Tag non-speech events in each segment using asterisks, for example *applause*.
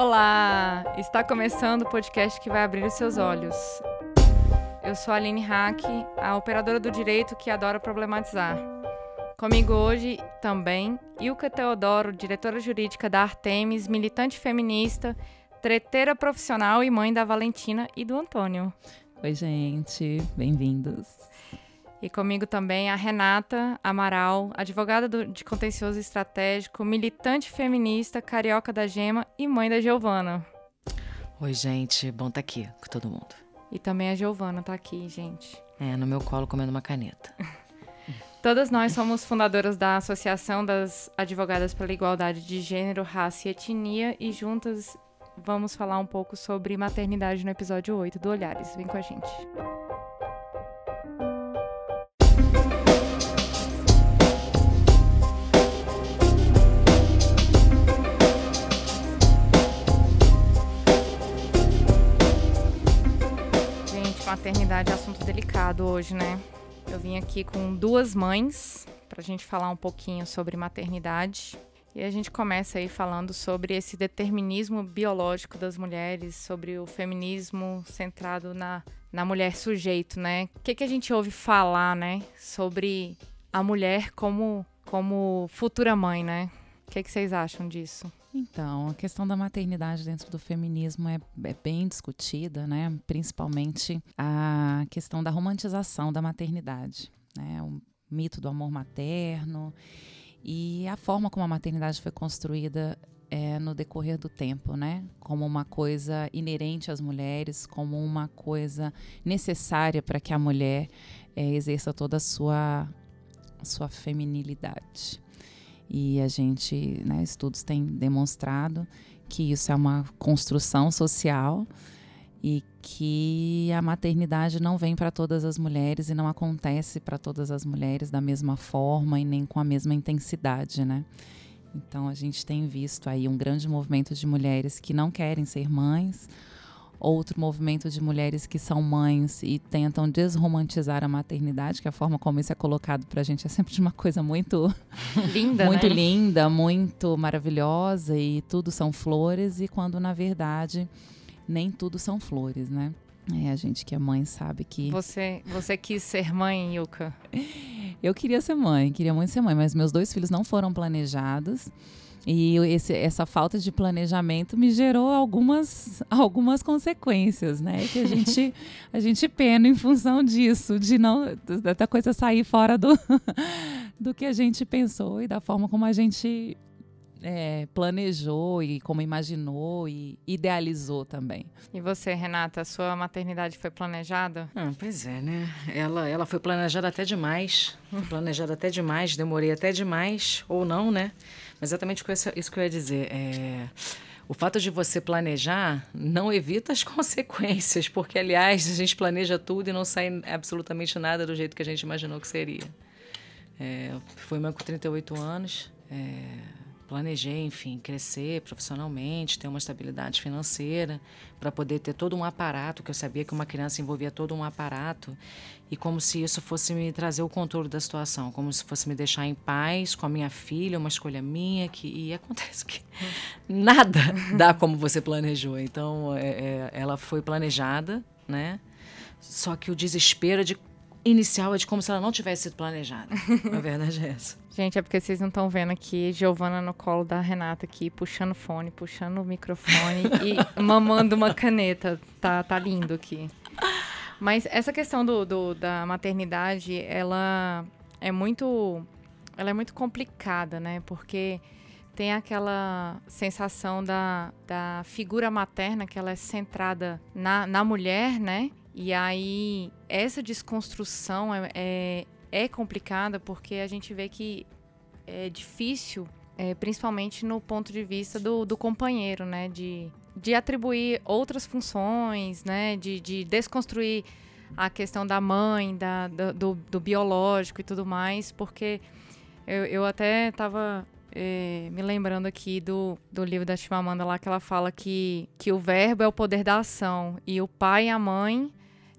Olá! Está começando o podcast que vai abrir os seus olhos. Eu sou a Aline Hack, a operadora do direito que adora problematizar. Comigo hoje também Ilka Teodoro, diretora jurídica da Artemis, militante feminista, treteira profissional e mãe da Valentina e do Antônio. Oi, gente, bem-vindos. E comigo também a Renata Amaral, advogada do, de contencioso estratégico, militante feminista, carioca da Gema e mãe da Giovana. Oi, gente, bom estar tá aqui com todo mundo. E também a Giovana tá aqui, gente. É, no meu colo comendo uma caneta. *laughs* Todas nós somos fundadoras da Associação das Advogadas pela Igualdade de Gênero, Raça e Etnia e juntas vamos falar um pouco sobre maternidade no episódio 8 do Olhares. Vem com a gente. Maternidade é assunto delicado hoje, né? Eu vim aqui com duas mães para a gente falar um pouquinho sobre maternidade. E a gente começa aí falando sobre esse determinismo biológico das mulheres, sobre o feminismo centrado na, na mulher sujeito, né? O que, que a gente ouve falar, né? Sobre a mulher como, como futura mãe, né? O que, que vocês acham disso? Então, a questão da maternidade dentro do feminismo é, é, bem discutida, né? Principalmente a questão da romantização da maternidade, né? O mito do amor materno e a forma como a maternidade foi construída é, no decorrer do tempo, né? Como uma coisa inerente às mulheres, como uma coisa necessária para que a mulher é, exerça toda a sua, sua feminilidade. E a gente, né, estudos têm demonstrado que isso é uma construção social e que a maternidade não vem para todas as mulheres e não acontece para todas as mulheres da mesma forma e nem com a mesma intensidade, né? Então a gente tem visto aí um grande movimento de mulheres que não querem ser mães outro movimento de mulheres que são mães e tentam desromantizar a maternidade, que a forma como isso é colocado para a gente é sempre de uma coisa muito *laughs* linda, muito né? linda, muito maravilhosa e tudo são flores e quando na verdade nem tudo são flores, né? É, a gente que é mãe sabe que. Você, você quis ser mãe, Yuka? *laughs* Eu queria ser mãe, queria muito ser mãe, mas meus dois filhos não foram planejados. E esse, essa falta de planejamento me gerou algumas, algumas consequências, né? Que a gente, *laughs* a gente pena em função disso, de não da coisa sair fora do, *laughs* do que a gente pensou e da forma como a gente é, planejou e como imaginou e idealizou também. E você, Renata, a sua maternidade foi planejada? Ah, pois é, né? Ela, ela foi planejada até demais. Foi *laughs* planejada até demais, demorei até demais, ou não, né? Exatamente isso que eu ia dizer. É, o fato de você planejar não evita as *laughs* consequências, porque, aliás, a gente planeja tudo e não sai absolutamente nada do jeito que a gente imaginou que seria. É, fui mãe com 38 anos. É, planejei, enfim, crescer profissionalmente, ter uma estabilidade financeira, para poder ter todo um aparato, que eu sabia que uma criança envolvia todo um aparato, e como se isso fosse me trazer o controle da situação, como se fosse me deixar em paz com a minha filha, uma escolha minha, que, e acontece que *laughs* nada dá como você planejou. Então, é, é, ela foi planejada, né? Só que o desespero de inicial é de como se ela não tivesse sido planejada. A verdade é essa. Gente, é porque vocês não estão vendo aqui Giovana no colo da Renata aqui, puxando fone, puxando o microfone *laughs* e mamando uma caneta. Tá, tá lindo aqui. Mas essa questão do, do, da maternidade, ela é muito. Ela é muito complicada, né? Porque tem aquela sensação da, da figura materna que ela é centrada na, na mulher, né? E aí, essa desconstrução é, é, é complicada porque a gente vê que é difícil, é, principalmente no ponto de vista do, do companheiro, né? De, de atribuir outras funções, né? De, de desconstruir a questão da mãe, da, do, do biológico e tudo mais, porque eu, eu até estava é, me lembrando aqui do, do livro da Chimamanda lá que ela fala que, que o verbo é o poder da ação e o pai e a mãe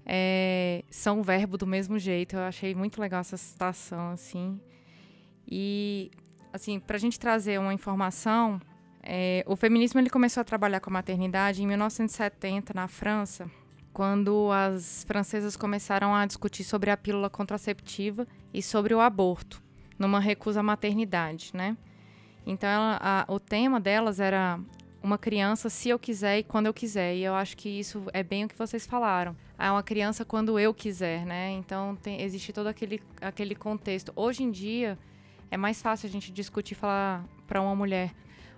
é, são verbo do mesmo jeito. Eu achei muito legal essa citação, assim. E, assim, para a gente trazer uma informação, É, o feminismo ele começou a trabalhar com a maternidade em 1970 na França, quando as francesas começaram a discutir sobre a pílula contraceptiva e sobre o aborto, numa recusa à maternidade, né? Então, ela, a, o tema delas era uma criança se eu quiser e quando eu quiser. E eu acho que isso é bem o que vocês falaram. É uma criança quando eu quiser, né? Então, tem, existe todo aquele, aquele contexto. Hoje em dia, é mais fácil a gente discutir e falar para uma mulher: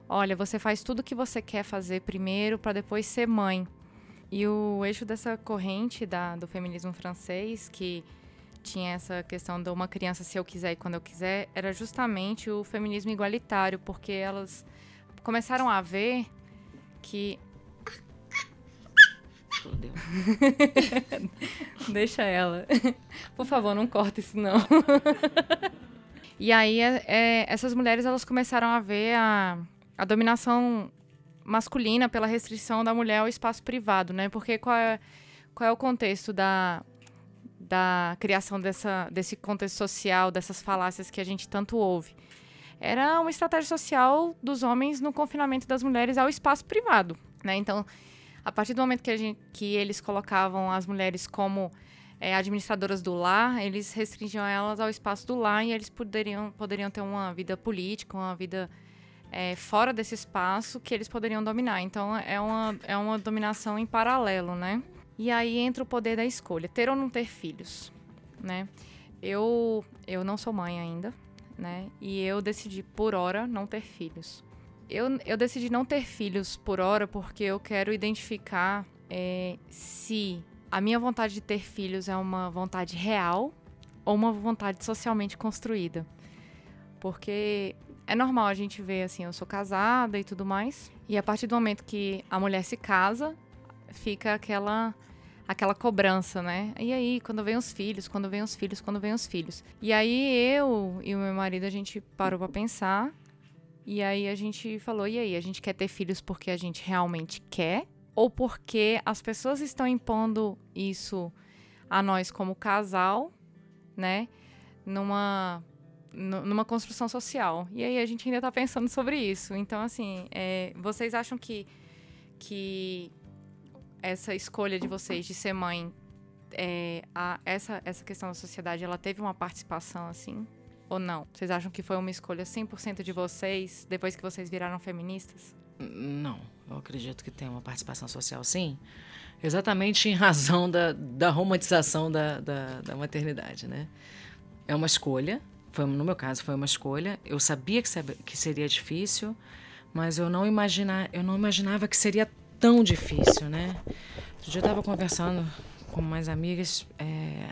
olha, você faz tudo o que você quer fazer primeiro para depois ser mãe. E o eixo dessa corrente da, do feminismo francês, que tinha essa questão de uma criança se eu quiser e quando eu quiser, era justamente o feminismo igualitário, porque elas começaram a ver que. *laughs* Deixa ela. Por favor, não corta isso não. e aí, é, é, essas mulheres elas começaram a ver a, a dominação masculina pela restrição da mulher ao espaço privado, né? Porque qual é, qual é o contexto da, da criação dessa, desse contexto social, dessas falácias que a gente tanto ouve? Era uma estratégia social dos homens no confinamento das mulheres ao espaço privado, né? Então, a partir do momento que, gente, que eles colocavam as mulheres como é, administradoras do lar, eles restringiam elas ao espaço do lar e eles poderiam, poderiam ter uma vida política, uma vida é, fora desse espaço que eles poderiam dominar. Então é uma, é uma dominação em paralelo, né? E aí entra o poder da escolha, ter ou não ter filhos, né? Eu, eu não sou mãe ainda, né? E eu decidi por hora não ter filhos. Eu, eu decidi não ter filhos por hora porque eu quero identificar é, se a minha vontade de ter filhos é uma vontade real ou uma vontade socialmente construída. Porque é normal a gente ver assim, eu sou casada e tudo mais. E a partir do momento que a mulher se casa, fica aquela aquela cobrança, né? E aí, quando vem os filhos, quando vem os filhos, quando vem os filhos. E aí eu e o meu marido a gente parou para pensar. E aí a gente falou: "E aí, a gente quer ter filhos porque a gente realmente quer ou porque as pessoas estão impondo isso a nós como casal, né? Numa numa construção social. E aí a gente ainda está pensando sobre isso. Então, assim, é, vocês acham que, que essa escolha de vocês de ser mãe, é, a, essa, essa questão da sociedade, ela teve uma participação, assim? Ou não? Vocês acham que foi uma escolha 100% de vocês, depois que vocês viraram feministas? Não, eu acredito que tem uma participação social, sim. Exatamente em razão da, da romantização da, da, da maternidade, né? É uma escolha, foi, no meu caso, foi uma escolha. Eu sabia que, que seria difícil, mas eu não, imagina, eu não imaginava que seria tão difícil, né? Outro dia eu estava conversando com mais amigas é,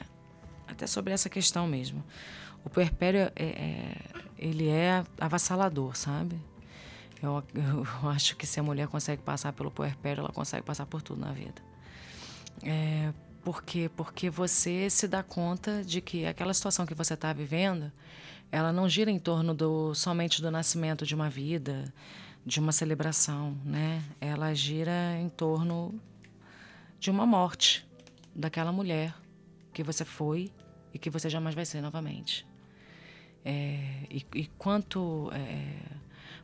até sobre essa questão mesmo. O puerpério, é, é, ele é avassalador, sabe? Eu, eu, acho que se a mulher consegue passar pelo puerpério, ela consegue passar por tudo na vida. É, por quê? Porque você se dá conta de que aquela situação que você está vivendo, ela não gira em torno do somente do nascimento de uma vida, de uma celebração, né? Ela gira em torno de uma morte daquela mulher que você foi e que você jamais vai ser novamente. É, e, e, quanto é,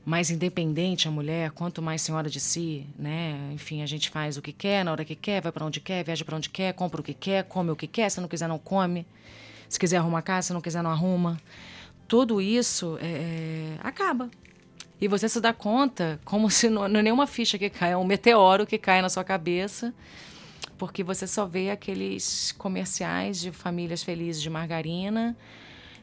mais independente a mulher, quanto mais senhora de si, né? Enfim, a gente faz o que quer, na hora que quer, vai para onde quer, viaja para onde quer, compra o que quer, come o que quer, se não quiser não come. Se quiser arrumar casa, se não quiser não arruma. Tudo isso é acaba. E você se dá conta como se não, não é nenhuma ficha que cai, é um meteoro que cai na sua cabeça, porque você só vê aqueles comerciais de famílias felizes de margarina,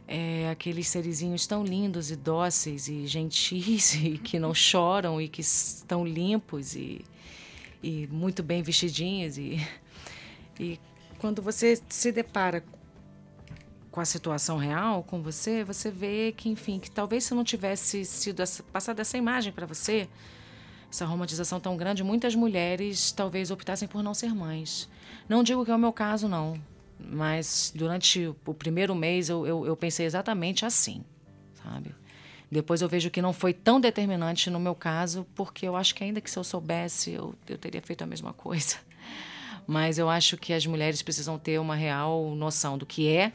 é, aqueles serizinhos tão lindos e dóceis e gentis e que não choram e que estão limpos e, e muito bem vestidinhos e, e quando você se depara com a situação real com você, você vê que, enfim, que talvez se não tivesse sido essa, passada essa imagem para você, essa romantização tão grande, muitas mulheres talvez optassem por não ser mães. Não digo que é o meu caso, não. Mas durante o primeiro mês eu, eu, eu pensei exatamente assim, sabe? Depois eu vejo que não foi tão determinante no meu caso, porque eu acho que ainda que se eu soubesse, eu, eu teria feito a mesma *laughs* coisa. Mas eu acho que as mulheres precisam ter uma real noção do que é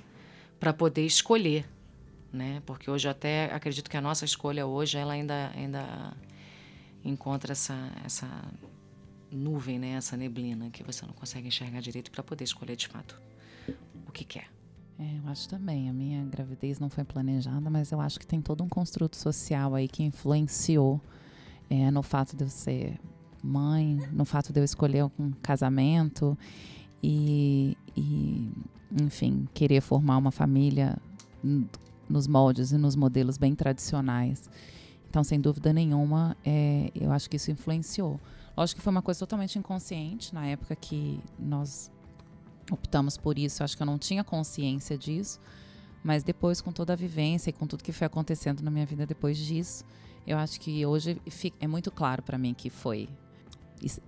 para poder escolher, né? Porque hoje eu até acredito que a nossa escolha hoje ela ainda ainda encontra essa, essa nuvem, né? essa neblina que você não consegue enxergar direito para poder escolher de fato o que quer. É, eu acho também. A minha gravidez não foi planejada, mas eu acho que tem todo um construto social aí que influenciou é, no fato de eu ser mãe, no fato de eu escolher um casamento e, e, enfim, querer formar uma família nos moldes e nos modelos bem tradicionais. Então, sem dúvida nenhuma, é, eu acho que isso influenciou. Lógico que foi uma coisa totalmente inconsciente na época que nós optamos por isso. Eu acho que eu não tinha consciência disso, mas depois, com toda a vivência e com tudo que foi acontecendo na minha vida depois disso, eu acho que hoje é muito claro para mim que foi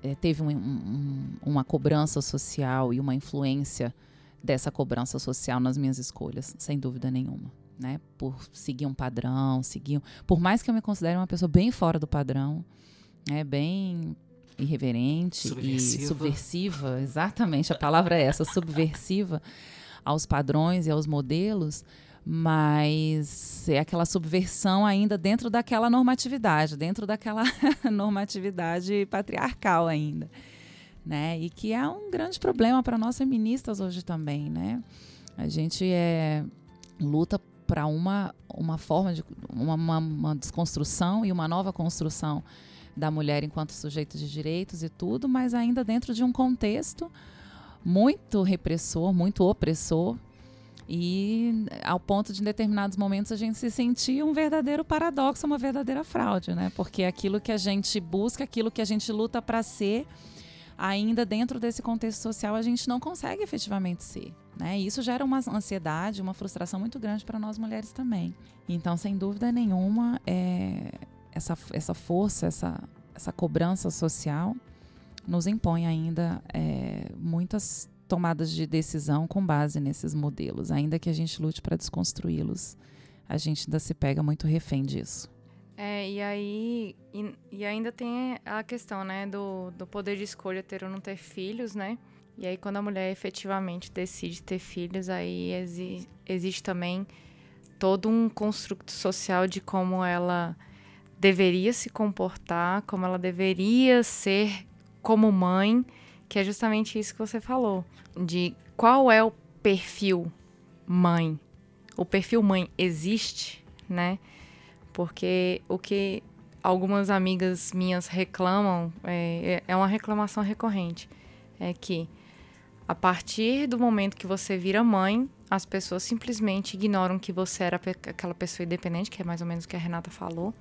é, teve um, um, uma cobrança social e uma influência dessa cobrança social nas minhas escolhas, sem dúvida nenhuma. Né, por seguir um padrão, seguir, por mais que eu me considere uma pessoa bem fora do padrão, né, bem irreverente subversiva. e subversiva, exatamente, a palavra é essa, subversiva aos padrões e aos modelos, mas é aquela subversão ainda dentro daquela normatividade, dentro daquela *laughs* normatividade patriarcal ainda, né? E que é um grande problema para nós feministas hoje também, né? A gente é luta para uma uma forma de uma, uma, uma desconstrução e uma nova construção da mulher enquanto sujeito de direitos e tudo, mas ainda dentro de um contexto muito repressor, muito opressor, e ao ponto de em determinados momentos a gente se sentir um verdadeiro paradoxo, uma verdadeira fraude, né? Porque aquilo que a gente busca, aquilo que a gente luta para ser, ainda dentro desse contexto social a gente não consegue efetivamente ser. Né? Isso gera uma ansiedade, uma frustração muito grande para nós mulheres também. Então, sem dúvida nenhuma, é, essa, essa força, essa, essa cobrança social nos impõe ainda é, muitas tomadas de decisão com base nesses modelos. Ainda que a gente lute para desconstruí-los, a gente ainda se pega muito refém disso. É, e aí e, e, ainda tem a questão, né, do, do poder de escolha ter ou não ter filhos, né? E aí quando a mulher efetivamente decide ter filhos, aí exi, existe também todo um construto social de como ela deveria se comportar, como ela deveria ser como mãe, que é justamente isso que você falou, de qual é o perfil mãe. O perfil mãe existe, né? Porque o que algumas amigas minhas reclamam é, é uma reclamação recorrente, é que a partir do momento que você vira mãe, as pessoas simplesmente ignoram que você era aquela pessoa independente, que é mais ou menos o que a Renata falou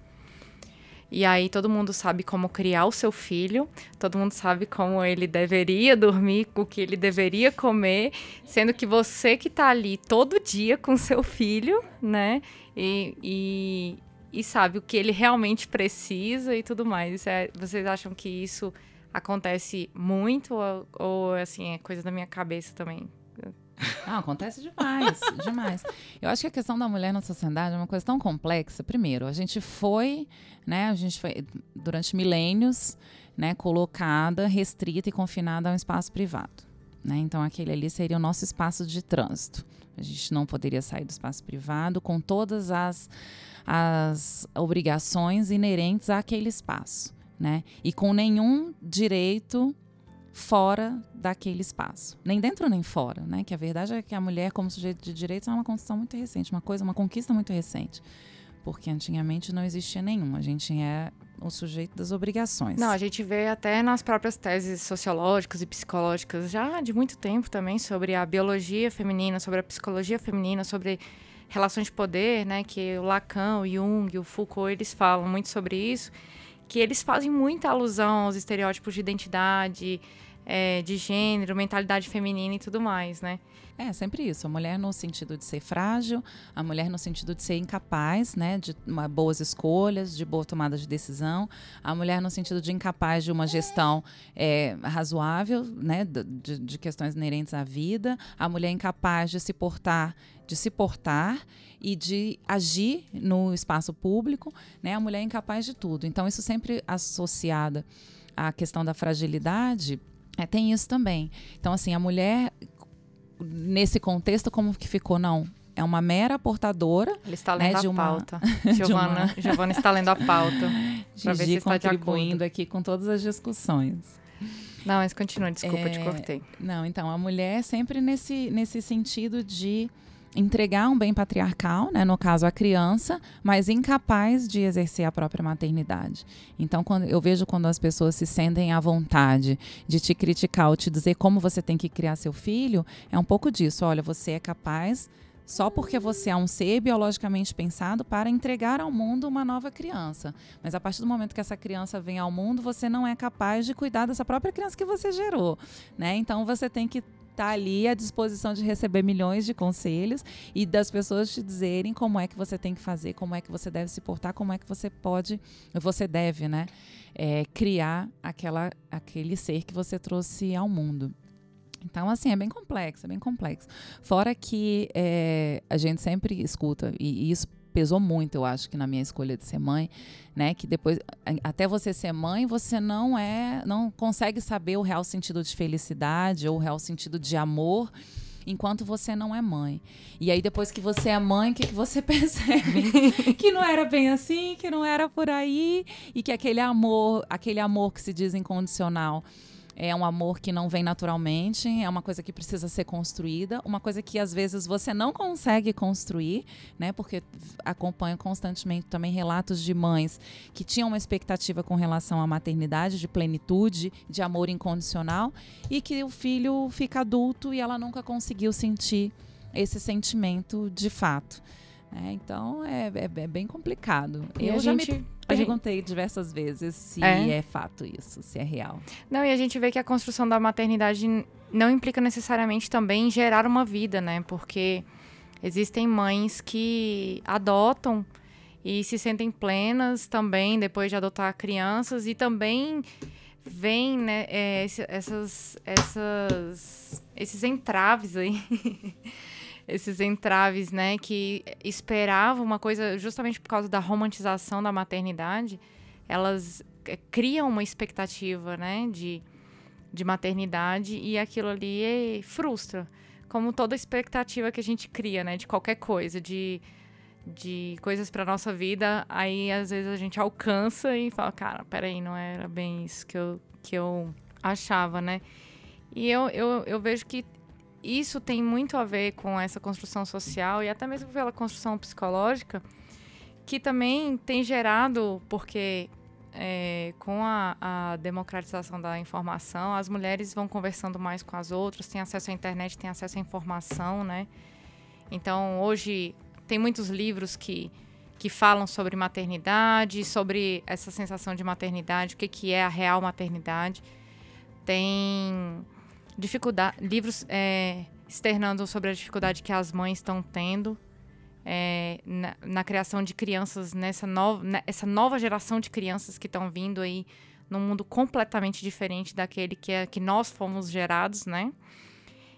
e aí todo mundo sabe como criar o seu filho, todo mundo sabe como ele deveria dormir, o que ele deveria comer, sendo que você que está ali todo dia com seu filho, né? E, e, e, sabe o que ele realmente precisa e tudo mais. É, vocês acham que isso acontece muito ou, ou assim é coisa da minha cabeça também? Não, acontece demais, *laughs* demais. Eu acho que a questão da mulher na sociedade é uma coisa tão complexa. Primeiro, a gente foi, né, a gente foi durante milênios, né, colocada, restrita e confinada a um espaço privado. Né? Então, aquele ali seria o nosso espaço de trânsito. A gente não poderia sair do espaço privado com todas as, as obrigações inerentes àquele espaço. Né? E com nenhum direito fora daquele espaço. Nem dentro nem fora, né? Que a verdade é que a mulher, como sujeito de direitos, é uma construção muito recente, uma coisa, uma conquista muito recente. Porque antigamente não existia nenhum. A gente é o sujeito das obrigações. Não, a gente vê até nas próprias teses sociológicas e psicológicas já de muito tempo também sobre a biologia feminina, sobre a psicologia feminina, sobre relações de poder, né? Que o Lacan, o Jung, o Foucault, eles falam muito sobre isso que eles fazem muita alusão aos estereótipos de identidade, é, de gênero, mentalidade feminina e tudo mais, né? É, sempre isso. A mulher no sentido de ser frágil, a mulher no sentido de ser incapaz, né, de uma, boas escolhas, de boa tomada de decisão, a mulher no sentido de incapaz de uma gestão é, razoável, né, de, de questões inerentes à vida, a mulher incapaz de se portar, de se portar e de agir no espaço público, né, a mulher incapaz de tudo. Então isso sempre associada à questão da fragilidade é, tem isso também. Então, assim, a mulher nesse contexto, como que ficou? Não. É uma mera portadora. Ele está lendo né, a uma, pauta. *laughs* Giovana, uma... *laughs* Giovana está lendo a pauta. Pra ver se está contribuindo aqui com todas as discussões. Não, mas continua, desculpa, É, te cortei. Não, então, a mulher é sempre nesse, nesse sentido de entregar um bem patriarcal, né, no caso a criança, mas incapaz de exercer a própria maternidade. Então, quando eu vejo quando as pessoas se sentem à vontade de te criticar ou te dizer como você tem que criar seu filho, é um pouco disso. Olha, você é capaz só porque você é um ser biologicamente pensado para entregar ao mundo uma nova criança. Mas a partir do momento que essa criança vem ao mundo, você não é capaz de cuidar dessa própria criança que você gerou, né? Então você tem que estar ali à disposição de receber milhões de conselhos e das pessoas te dizerem como é que você tem que fazer, como é que você deve se portar, como é que você pode, você deve, né, é, criar aquela, aquele ser que você trouxe ao mundo. Então, assim, é bem complexo, é bem complexo. Fora que é, a gente sempre escuta, e isso pesou muito, eu acho, que na minha escolha de ser mãe, né? Que depois, até você ser mãe, você não é, não consegue saber o real sentido de felicidade ou o real sentido de amor enquanto você não é mãe. E aí depois que você é mãe, o que, que você *laughs* percebe? que não era bem assim, que não era por aí e que aquele amor, aquele amor que se diz incondicional é um amor que não vem naturalmente, é uma coisa que precisa ser construída, uma coisa que às vezes você não consegue construir, né? Porque acompanho constantemente também relatos de mães que tinham uma expectativa com relação à maternidade, de plenitude, de amor incondicional, e que o filho fica adulto e ela nunca conseguiu sentir esse sentimento de fato. né? então é, é- é bem complicado. E Eu já gente, me gente- perguntei diversas vezes se É? é fato isso, se é real. Não, e a gente vê que a construção da maternidade não implica necessariamente também gerar uma vida, né? Porque existem mães que adotam e se sentem plenas também depois de adotar crianças e também vem, né, é, essas, essas, esses entraves aí. *laughs* esses entraves, né, que esperavam uma coisa justamente por causa da romantização da maternidade, elas é, criam uma expectativa, né, de, de maternidade e aquilo ali é- frustra. Como toda expectativa que a gente cria, né, de qualquer coisa, de, de coisas para nossa vida, aí às vezes a gente alcança e fala, cara, peraí, não era bem isso que eu, que eu achava, né? E eu, eu, eu vejo que isso tem muito a ver com essa construção social e até mesmo pela construção psicológica, que também tem gerado, porque é, com a, a democratização da informação, as mulheres vão conversando mais com as outras, têm acesso à internet, têm acesso à informação, né? Então, hoje, tem muitos livros que, que falam sobre maternidade, sobre essa sensação de maternidade, o que, que é a real maternidade. Tem dificuldade, livros é, externando sobre a dificuldade que as mães estão tendo é, na, na criação de crianças nessa nova, essa nova geração de crianças que estão vindo aí num mundo completamente diferente daquele que, é, que nós fomos gerados, né?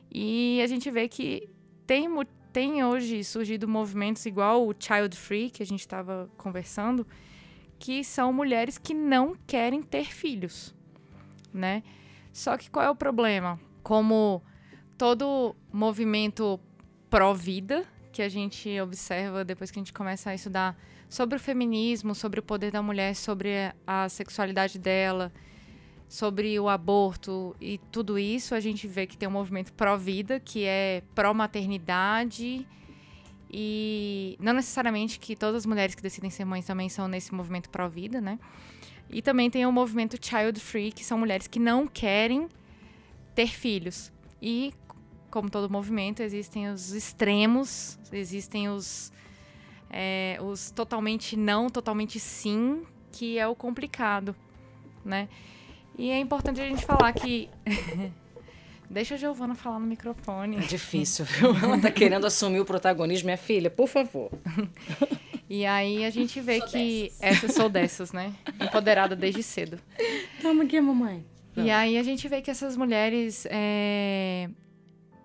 E a gente vê que tem, tem hoje surgido movimentos igual o Child Free, que a gente estava conversando, que são mulheres que não querem ter filhos, né? Só que qual é o problema? Como todo movimento pró-vida que a gente observa depois que a gente começa a estudar sobre o feminismo, sobre o poder da mulher, sobre a sexualidade dela, sobre o aborto e tudo isso, a gente vê que tem um movimento pró-vida, que é pró-maternidade. E não necessariamente que todas as mulheres que decidem ser mães também são nesse movimento pró-vida, né? E também tem o movimento child free, que são mulheres que não querem ter filhos. E, como todo movimento, existem os extremos, existem os, é, os totalmente não, totalmente sim, que é o complicado, né? E é importante a gente falar que. *laughs* Deixa a Giovana falar no microfone. É difícil, viu? Ela tá querendo assumir o protagonismo, minha filha, por favor. E aí a gente vê que. Essa sou dessas, né? Empoderada desde cedo. Toma aqui, mamãe. E aí a gente vê que essas mulheres. é,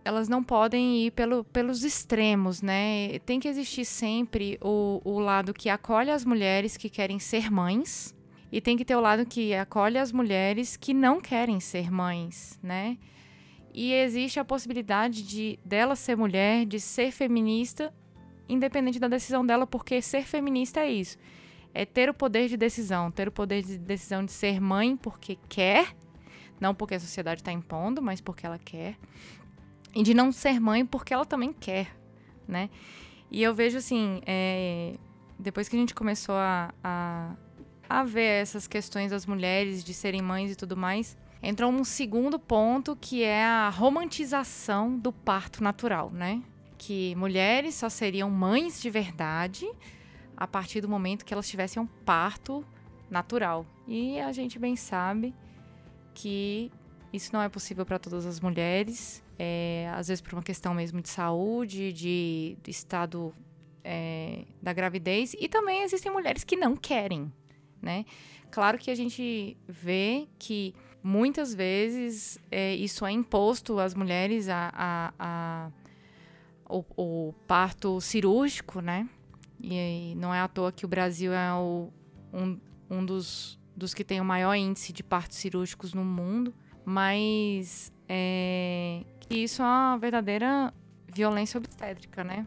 Elas não podem ir pelo, pelos extremos, né? Tem que existir sempre o, o lado que acolhe as mulheres que querem ser mães. E tem que ter o lado que acolhe as mulheres que não querem ser mães, né? E existe a possibilidade de dela ser mulher, de ser feminista, independente da decisão dela, porque ser feminista é isso. é ter o poder de decisão, ter o poder de decisão de ser mãe porque quer, não porque a sociedade está impondo, mas porque ela quer, e de não ser mãe porque ela também quer, né? E eu vejo assim, é, depois que a gente começou a, a, a ver essas questões das mulheres de serem mães e tudo mais, entrou um segundo ponto que é a romantização do parto natural, né? Que mulheres só seriam mães de verdade a partir do momento que elas tivessem um parto natural. E a gente bem sabe que isso não é possível para todas as mulheres, é, às vezes por uma questão mesmo de saúde, de, de estado é, da gravidez, e também existem mulheres que não querem, né? Claro que a gente vê que muitas vezes é, isso é imposto às mulheres a, a, a o, o, parto cirúrgico, né? E não é à toa que o Brasil é o, um, um dos, dos que tem o maior índice de partos cirúrgicos no mundo, mas é, isso é uma verdadeira violência obstétrica, né?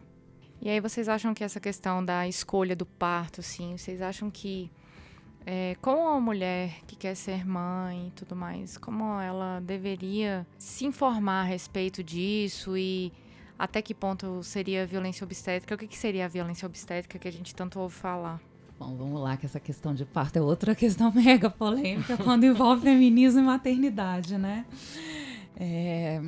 E aí vocês acham que essa questão da escolha do parto, assim, vocês acham que é, como uma mulher que quer ser mãe e tudo mais, como ela deveria se informar a respeito disso e até que ponto seria violência obstétrica? O que, que seria a violência obstétrica que a gente tanto ouve falar? Bom, vamos lá, que essa questão de parto é outra *laughs* questão mega polêmica quando envolve feminismo e maternidade, né? É,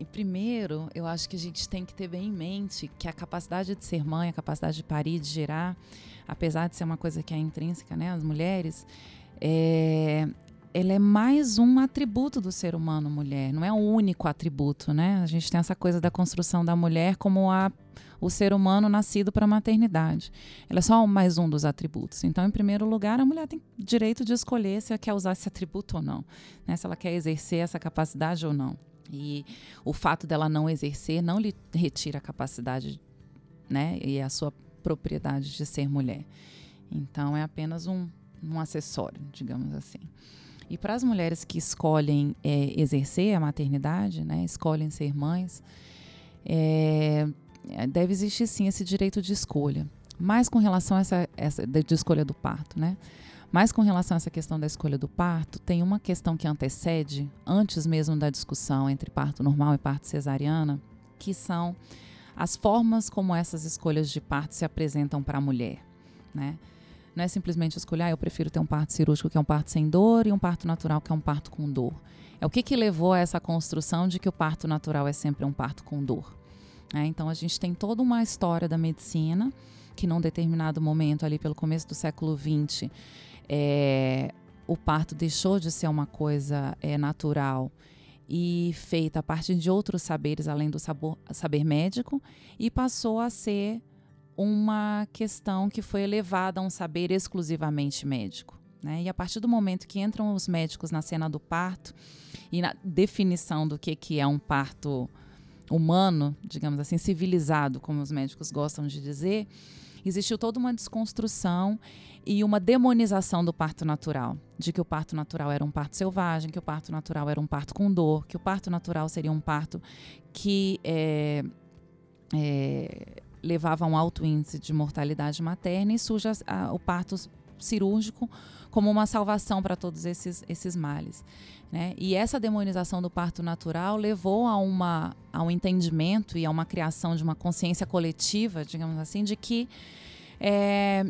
e primeiro, eu acho que a gente tem que ter bem em mente que a capacidade de ser mãe, a capacidade de parir, de gerar, apesar de ser uma coisa que é intrínseca, né, às mulheres, é, ela é mais um atributo do ser humano, mulher. Não é o único atributo, né? A gente tem essa coisa da construção da mulher como a, o ser humano nascido para a maternidade. Ela é só mais um dos atributos. Então, em primeiro lugar, a mulher tem direito de escolher se ela quer usar esse atributo ou não, né? Se ela quer exercer essa capacidade ou não. E o fato dela não exercer não lhe retira a capacidade, né? E a sua propriedade de ser mulher. Então, é apenas um, um acessório, digamos assim. E para as mulheres que escolhem é, exercer a maternidade, né, escolhem ser mães, é, deve existir sim esse direito de escolha. Mas com relação a essa, essa de escolha do parto, né? Mas com relação a essa questão da escolha do parto, tem uma questão que antecede, antes mesmo da discussão entre parto normal e parto cesariana, que são as formas como essas escolhas de parto se apresentam para a mulher, né? Não é simplesmente escolher, ah, eu prefiro ter um parto cirúrgico que é um parto sem dor e um parto natural que é um parto com dor. É o que, que levou a essa construção de que o parto natural é sempre um parto com dor. É, então a gente tem toda uma história da medicina que num determinado momento ali pelo começo do século XX é, o parto deixou de ser uma coisa é, natural e feita a partir de outros saberes além do sabor, saber médico e passou a ser uma questão que foi elevada a um saber exclusivamente médico. Né? E a partir do momento que entram os médicos na cena do parto e na definição do que, que é um parto humano, digamos assim, civilizado, como os médicos gostam de dizer, existiu toda uma desconstrução e uma demonização do parto natural, de que o parto natural era um parto selvagem, que o parto natural era um parto com dor, que o parto natural seria um parto que é, é, levava a um alto índice de mortalidade materna e surge a, a, o parto cirúrgico como uma salvação para todos esses, esses males. Né? E essa demonização do parto natural levou a, uma, a um entendimento e a uma criação de uma consciência coletiva, digamos assim, de que é,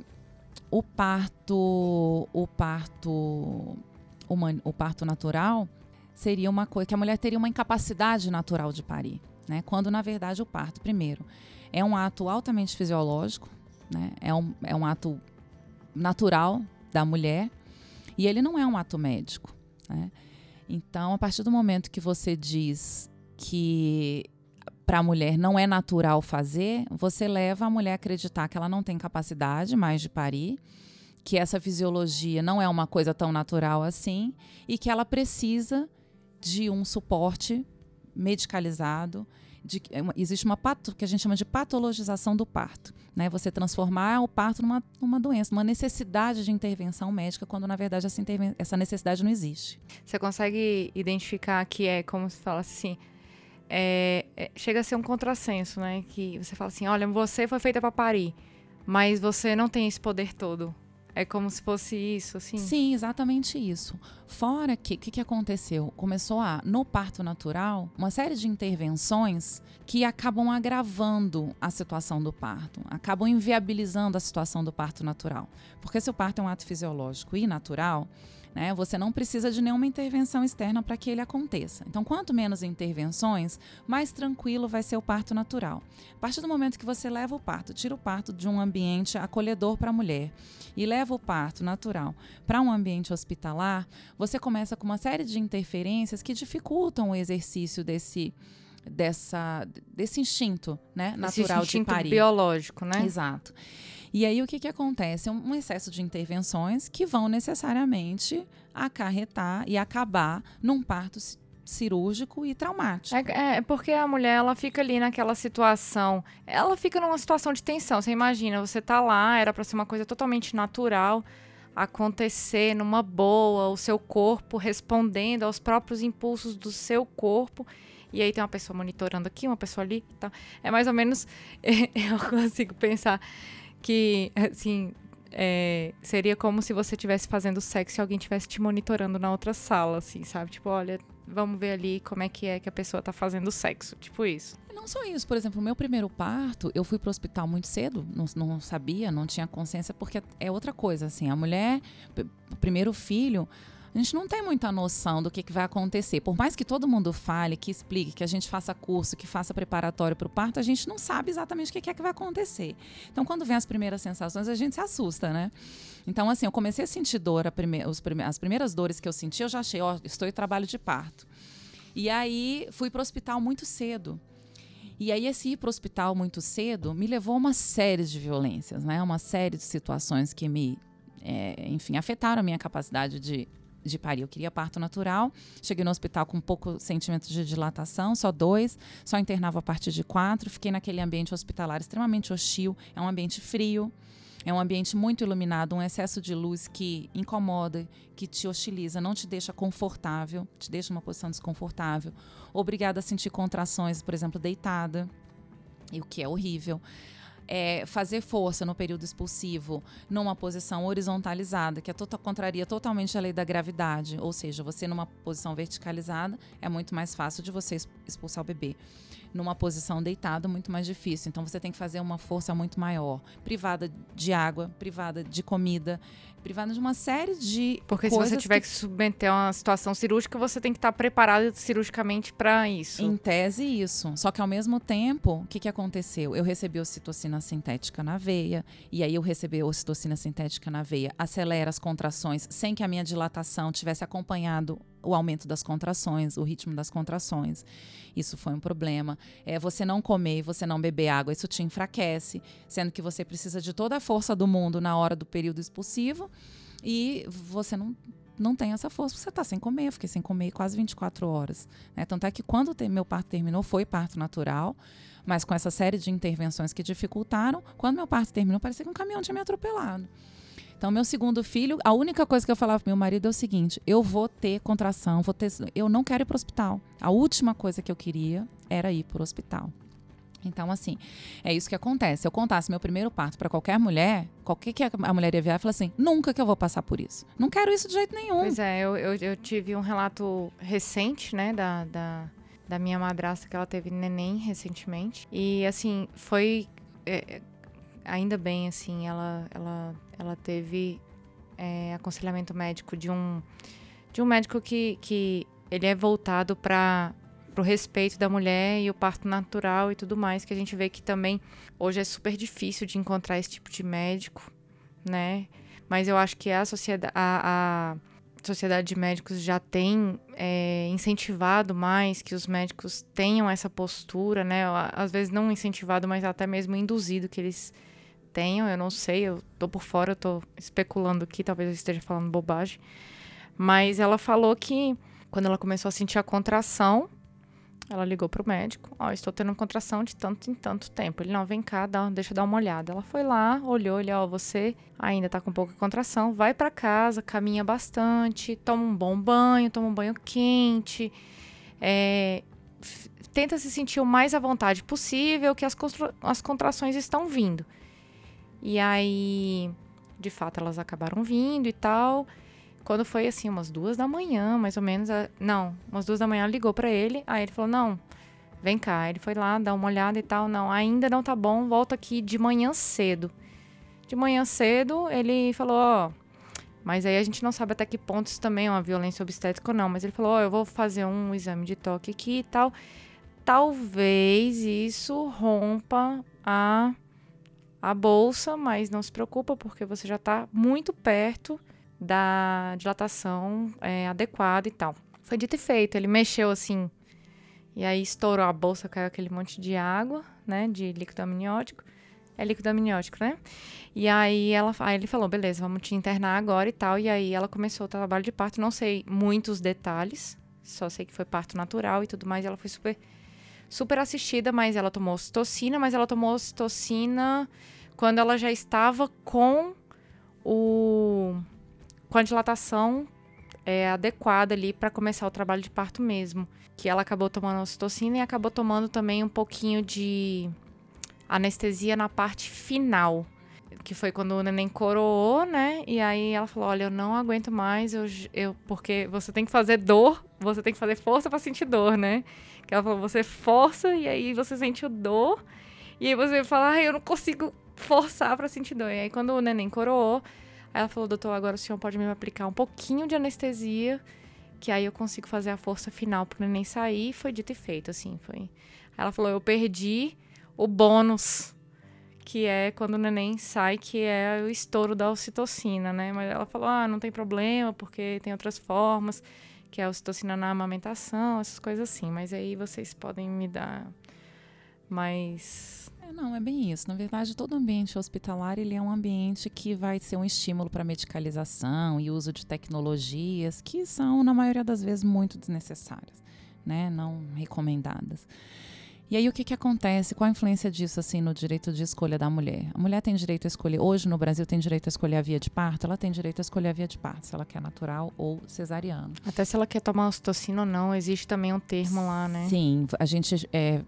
o parto, o parto, uma, o parto natural seria uma coisa que a mulher teria uma incapacidade natural de parir, né? Quando na verdade o parto, primeiro, é um ato altamente fisiológico, né? é, um, é um ato natural da mulher e ele não é um ato médico. Né? Então, a partir do momento que você diz que para a mulher não é natural fazer, você leva a mulher a acreditar que ela não tem capacidade mais de parir, que essa fisiologia não é uma coisa tão natural assim e que ela precisa de um suporte medicalizado de, é uma, existe uma pato, que a gente chama de patologização do parto. Né? Você transformar o parto numa, numa doença, numa necessidade de intervenção médica, quando na verdade essa, essa necessidade não existe. Você consegue identificar que é como se fala assim. É, é, chega a ser um contrassenso, né? Que você fala assim: olha, você foi feita para parir, mas você não tem esse poder todo. É como se fosse isso, assim? Sim, exatamente isso. Fora que, o que, que aconteceu? Começou a, no parto natural, uma série de intervenções que acabam agravando a situação do parto, acabam inviabilizando a situação do parto natural. Porque se o parto é um ato fisiológico e natural, né? Você não precisa de nenhuma intervenção externa para que ele aconteça. Então, quanto menos intervenções, mais tranquilo vai ser o parto natural. A partir do momento que você leva o parto, tira o parto de um ambiente acolhedor para a mulher e leva o parto natural para um ambiente hospitalar, você começa com uma série de interferências que dificultam o exercício desse dessa desse instinto, né, natural Esse instinto de parir. biológico, né? Exato. E aí o que, que acontece? Um excesso de intervenções que vão necessariamente acarretar e acabar num parto cirúrgico e traumático. É, é, porque a mulher ela fica ali naquela situação, ela fica numa situação de tensão. Você imagina, você tá lá, era para ser uma coisa totalmente natural acontecer numa boa, o seu corpo respondendo aos próprios impulsos do seu corpo. E aí tem uma pessoa monitorando aqui, uma pessoa ali, tá? É mais ou menos *laughs* eu consigo pensar que, assim, é, seria como se você estivesse fazendo sexo e alguém estivesse te monitorando na outra sala, assim, sabe? Tipo, olha, vamos ver ali como é que é que a pessoa tá fazendo sexo, tipo isso. Não só isso, por exemplo, o meu primeiro parto, eu fui pro hospital muito cedo, não, não sabia, não tinha consciência, porque é outra coisa, assim, a mulher, primeiro filho, a gente não tem muita noção do que, que vai acontecer. Por mais que todo mundo fale, que explique, que a gente faça curso, que faça preparatório para o parto, a gente não sabe exatamente o que, que é que vai acontecer. Então, quando vem as primeiras sensações, a gente se assusta, né? Então, assim, eu comecei a sentir dor, a prime prime as primeiras dores que eu senti, eu já achei, ó, estou em trabalho de parto. E aí, fui para o hospital muito cedo. E aí, esse ir para o hospital muito cedo me levou a uma série de violências, né? Uma série de situações que me, é, enfim, afetaram a minha capacidade de de parir. Eu queria parto natural. Cheguei no hospital com pouco sentimento de dilatação, só dois. Só internava a partir de quatro. Fiquei naquele ambiente hospitalar extremamente hostil. É um ambiente frio. É um ambiente muito iluminado, um excesso de luz que incomoda, que te hostiliza, não te deixa confortável, te deixa numa posição desconfortável. Obrigada a sentir contrações, por exemplo, deitada, e o que é horrível é, fazer força no período expulsivo numa posição horizontalizada, que é tota, contraria totalmente a lei da gravidade, ou seja, você numa posição verticalizada é muito mais fácil de você expulsar o bebê. Numa posição deitada, muito mais difícil. Então você tem que fazer uma força muito maior. Privada de água, privada de comida, privada de uma série de. Porque se você tiver que... que submeter a uma situação cirúrgica, você tem que estar preparado cirurgicamente para isso. Em tese, isso. Só que ao mesmo tempo, o que, que aconteceu? Eu recebi ocitocina sintética na veia, e aí eu recebi ocitocina sintética na veia, acelera as contrações sem que a minha dilatação tivesse acompanhado o aumento das contrações, o ritmo das contrações. Isso foi um problema. É, você não comer você não beber água, isso te enfraquece, sendo que você precisa de toda a força do mundo na hora do período expulsivo e você não não tem essa força, você está sem comer. Eu fiquei sem comer quase 24 horas. Né? Tanto é que quando meu parto terminou, foi parto natural, mas com essa série de intervenções que dificultaram, quando meu parto terminou, parecia que um caminhão tinha me atropelado. Então, meu segundo filho, a única coisa que eu falava pro meu marido é o seguinte: eu vou ter contração, vou ter, eu não quero ir pro hospital. A última coisa que eu queria era ir pro hospital. Então, assim, é isso que acontece. Se eu contasse meu primeiro parto para qualquer mulher, qualquer que a mulher ia ver, e falar assim: nunca que eu vou passar por isso. Não quero isso de jeito nenhum. Pois é, eu, eu, eu tive um relato recente, né, da, da, da, minha madrasta, que ela teve neném recentemente. E, assim, foi. É, ainda bem, assim, ela, ela, ela teve é, aconselhamento médico de um, de um médico que, que ele é voltado para o respeito da mulher e o parto natural e tudo mais, que a gente vê que também hoje é super difícil de encontrar esse tipo de médico, né? Mas eu acho que a sociedade, a, a sociedade de médicos já tem é, incentivado mais que os médicos tenham essa postura, né? Às vezes não incentivado, mas até mesmo induzido que eles tenham, eu não sei, eu tô por fora, eu tô especulando aqui, talvez eu esteja falando bobagem. Mas ela falou que quando ela começou a sentir a contração, ela ligou pro médico, ó, oh, estou tendo contração de tanto em tanto tempo. Ele, não, vem cá, dá, deixa eu dar uma olhada. Ela foi lá, olhou, ele, ó, oh, você ainda tá com pouca contração, vai para casa, caminha bastante, toma um bom banho, toma um banho quente, é, tenta se sentir o mais à vontade possível, que as, as contrações estão vindo. E aí de fato elas acabaram vindo e tal. Quando foi assim, umas duas da manhã, mais ou menos. A... Não, umas duas da manhã ligou para ele. Aí ele falou: Não, vem cá. Ele foi lá dar uma olhada e tal. Não, ainda não tá bom, volta aqui de manhã cedo. De manhã cedo, ele falou: Ó, mas aí a gente não sabe até que ponto isso também é uma violência obstétrica ou não. Mas ele falou: Ó, eu vou fazer um exame de toque aqui e tal. Talvez isso rompa a, a bolsa, mas não se preocupa, porque você já tá muito perto da dilatação é, adequada e tal. Foi dito e feito. Ele mexeu assim, e aí estourou a bolsa, caiu aquele monte de água, né, de líquido amniótico. É líquido amniótico, né? E aí, ela, aí ele falou, beleza, vamos te internar agora e tal. E aí ela começou o trabalho de parto. Não sei muitos detalhes, só sei que foi parto natural e tudo mais. E ela foi super, super assistida, mas ela tomou ocitocina, mas ela tomou ocitocina quando ela já estava com o com a dilatação é, adequada ali para começar o trabalho de parto mesmo. Que ela acabou tomando ocitocina e acabou tomando também um pouquinho de anestesia na parte final. Que foi quando o neném coroou, né? E aí ela falou: Olha, eu não aguento mais, eu, eu, porque você tem que fazer dor, você tem que fazer força para sentir dor, né? Que ela falou: Você força e aí você sente dor, e aí você fala: Eu não consigo forçar para sentir dor. E aí quando o neném coroou, ela falou, doutor, agora o senhor pode me aplicar um pouquinho de anestesia, que aí eu consigo fazer a força final pro neném sair. E foi dito e feito, assim, foi. Ela falou, eu perdi o bônus, que é quando o neném sai, que é o estouro da ocitocina, né? Mas ela falou, ah, não tem problema, porque tem outras formas, que é a ocitocina na amamentação, essas coisas assim. Mas aí vocês podem me dar mais não, é bem isso. Na verdade, todo ambiente hospitalar ele é um ambiente que vai ser um estímulo para medicalização e uso de tecnologias que são, na maioria das vezes, muito desnecessárias, né? não recomendadas. E aí o que, que acontece? Qual a influência disso assim no direito de escolha da mulher? A mulher tem direito a escolher, hoje no Brasil tem direito a escolher a via de parto, ela tem direito a escolher a via de parto, se ela quer natural ou cesariano. Até se ela quer tomar ocitocina ou não, existe também um termo lá, né? Sim, a gente é,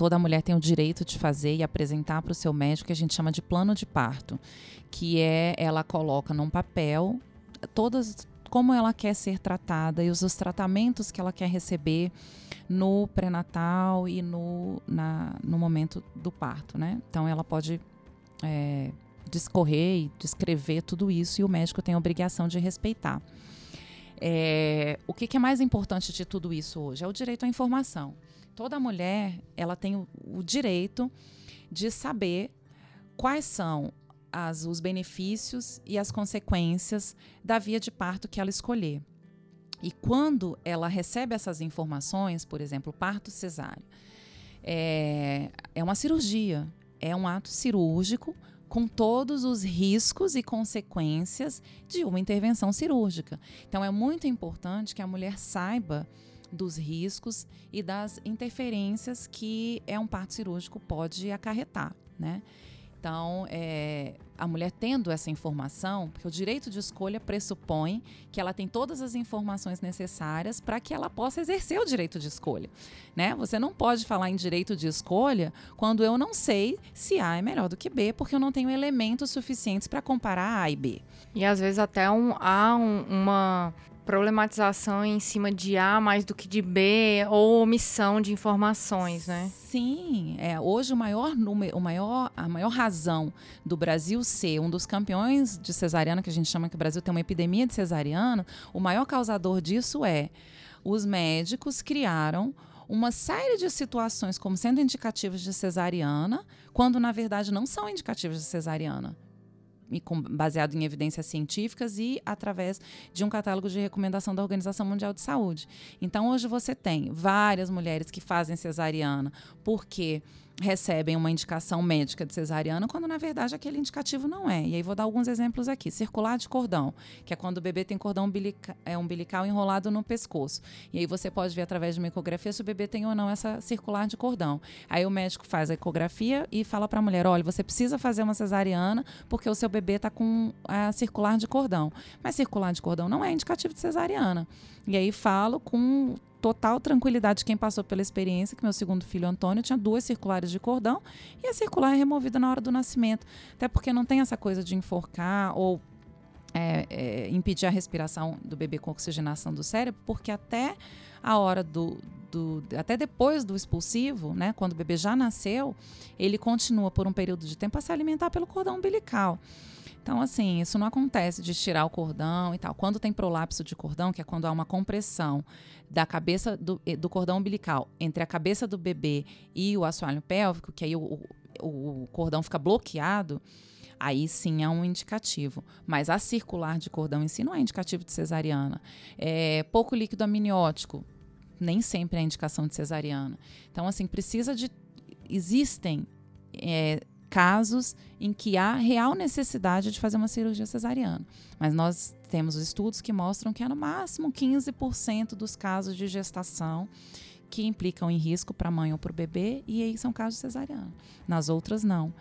toda mulher tem o direito de fazer e apresentar para o seu médico que a gente chama de plano de parto, que é ela coloca num papel todas como ela quer ser tratada e os, os tratamentos que ela quer receber no pré-natal e no, na, no momento do parto, né? Então ela pode é, discorrer e descrever tudo isso e o médico tem a obrigação de respeitar. É, o que, que é mais importante de tudo isso hoje? É o direito à informação toda mulher ela tem o, direito de saber quais são as, os benefícios e as consequências da via de parto que ela escolher. E quando ela recebe essas informações, por exemplo, parto cesáreo, é, é uma cirurgia, é um ato cirúrgico com todos os riscos e consequências de uma intervenção cirúrgica. Então, é muito importante que a mulher saiba dos riscos e das interferências que é um parto cirúrgico pode acarretar, né? Então, é, a mulher tendo essa informação, porque o direito de escolha pressupõe que ela tem todas as informações necessárias para que ela possa exercer o direito de escolha. Né? Você não pode falar em direito de escolha quando eu não sei se A é melhor do que B, porque eu não tenho elementos suficientes para comparar A e B. E às vezes até um, há um, uma problematização em cima de A mais do que de B ou omissão de informações, né? Sim, é, hoje o maior número, o maior, a maior razão do Brasil ser um dos campeões de cesariana, que a gente chama que o Brasil tem uma epidemia de cesariana, o maior causador disso é os médicos criaram uma série de situações como sendo indicativas de cesariana, quando na verdade não são indicativas de cesariana baseado em evidências científicas e através de um catálogo de recomendação da Organização Mundial de Saúde. Então, hoje você tem várias mulheres que fazem cesariana porque recebem uma indicação médica de cesariana, quando na verdade aquele indicativo não é. E aí vou dar alguns exemplos aqui. Circular de cordão, que é quando o bebê tem cordão umbilical, é, umbilical enrolado no pescoço. E aí você pode ver através de uma ecografia se o bebê tem ou não essa circular de cordão. Aí o médico faz a ecografia e fala para a mulher: olha, você precisa fazer uma cesariana porque o seu bebê está com a circular de cordão. Mas circular de cordão não é indicativo de cesariana. E aí falo com total tranquilidade de quem passou pela experiência, que meu segundo filho, Antônio, tinha duas circulares de cordão e a circular é removida na hora do nascimento. Até porque não tem essa coisa de enforcar ou é, é, impedir a respiração do bebê com oxigenação do cérebro, porque até a hora do, do, até depois do expulsivo, né, quando o bebê já nasceu, ele continua por um período de tempo a se alimentar pelo cordão umbilical. Então, assim, isso não acontece de tirar o cordão e tal. Quando tem prolapso de cordão, que é quando há uma compressão da cabeça do, do cordão umbilical entre a cabeça do bebê e o assoalho pélvico, que aí o, o, o cordão fica bloqueado, aí sim é um indicativo. Mas a circular de cordão em si não é indicativo de cesariana. É, pouco líquido amniótico, nem sempre é indicação de cesariana. Então, assim, precisa de. Existem é, casos em que há real necessidade de fazer uma cirurgia cesariana. Mas nós temos estudos que mostram que é no máximo 15% dos casos de gestação que implicam em risco para a mãe ou para o bebê, e aí são casos cesarianos. Nas outras, não.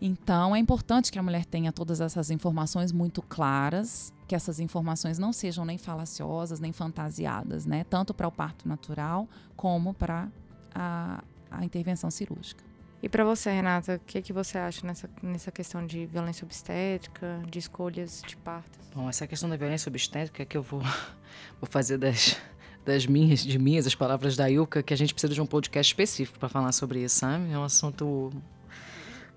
Então, é importante que a mulher tenha todas essas informações muito claras, que essas informações não sejam nem falaciosas, nem fantasiadas, né? Tanto para o parto natural, como para a, a intervenção cirúrgica. E para você, Renata, o que, que você acha nessa, nessa questão de violência obstétrica, de escolhas de partos? Bom, essa questão da violência obstétrica é que eu vou, *laughs* vou fazer das, das minhas, de minhas, as palavras da Ilka, que a gente precisa de um podcast específico para falar sobre isso, sabe? É um assunto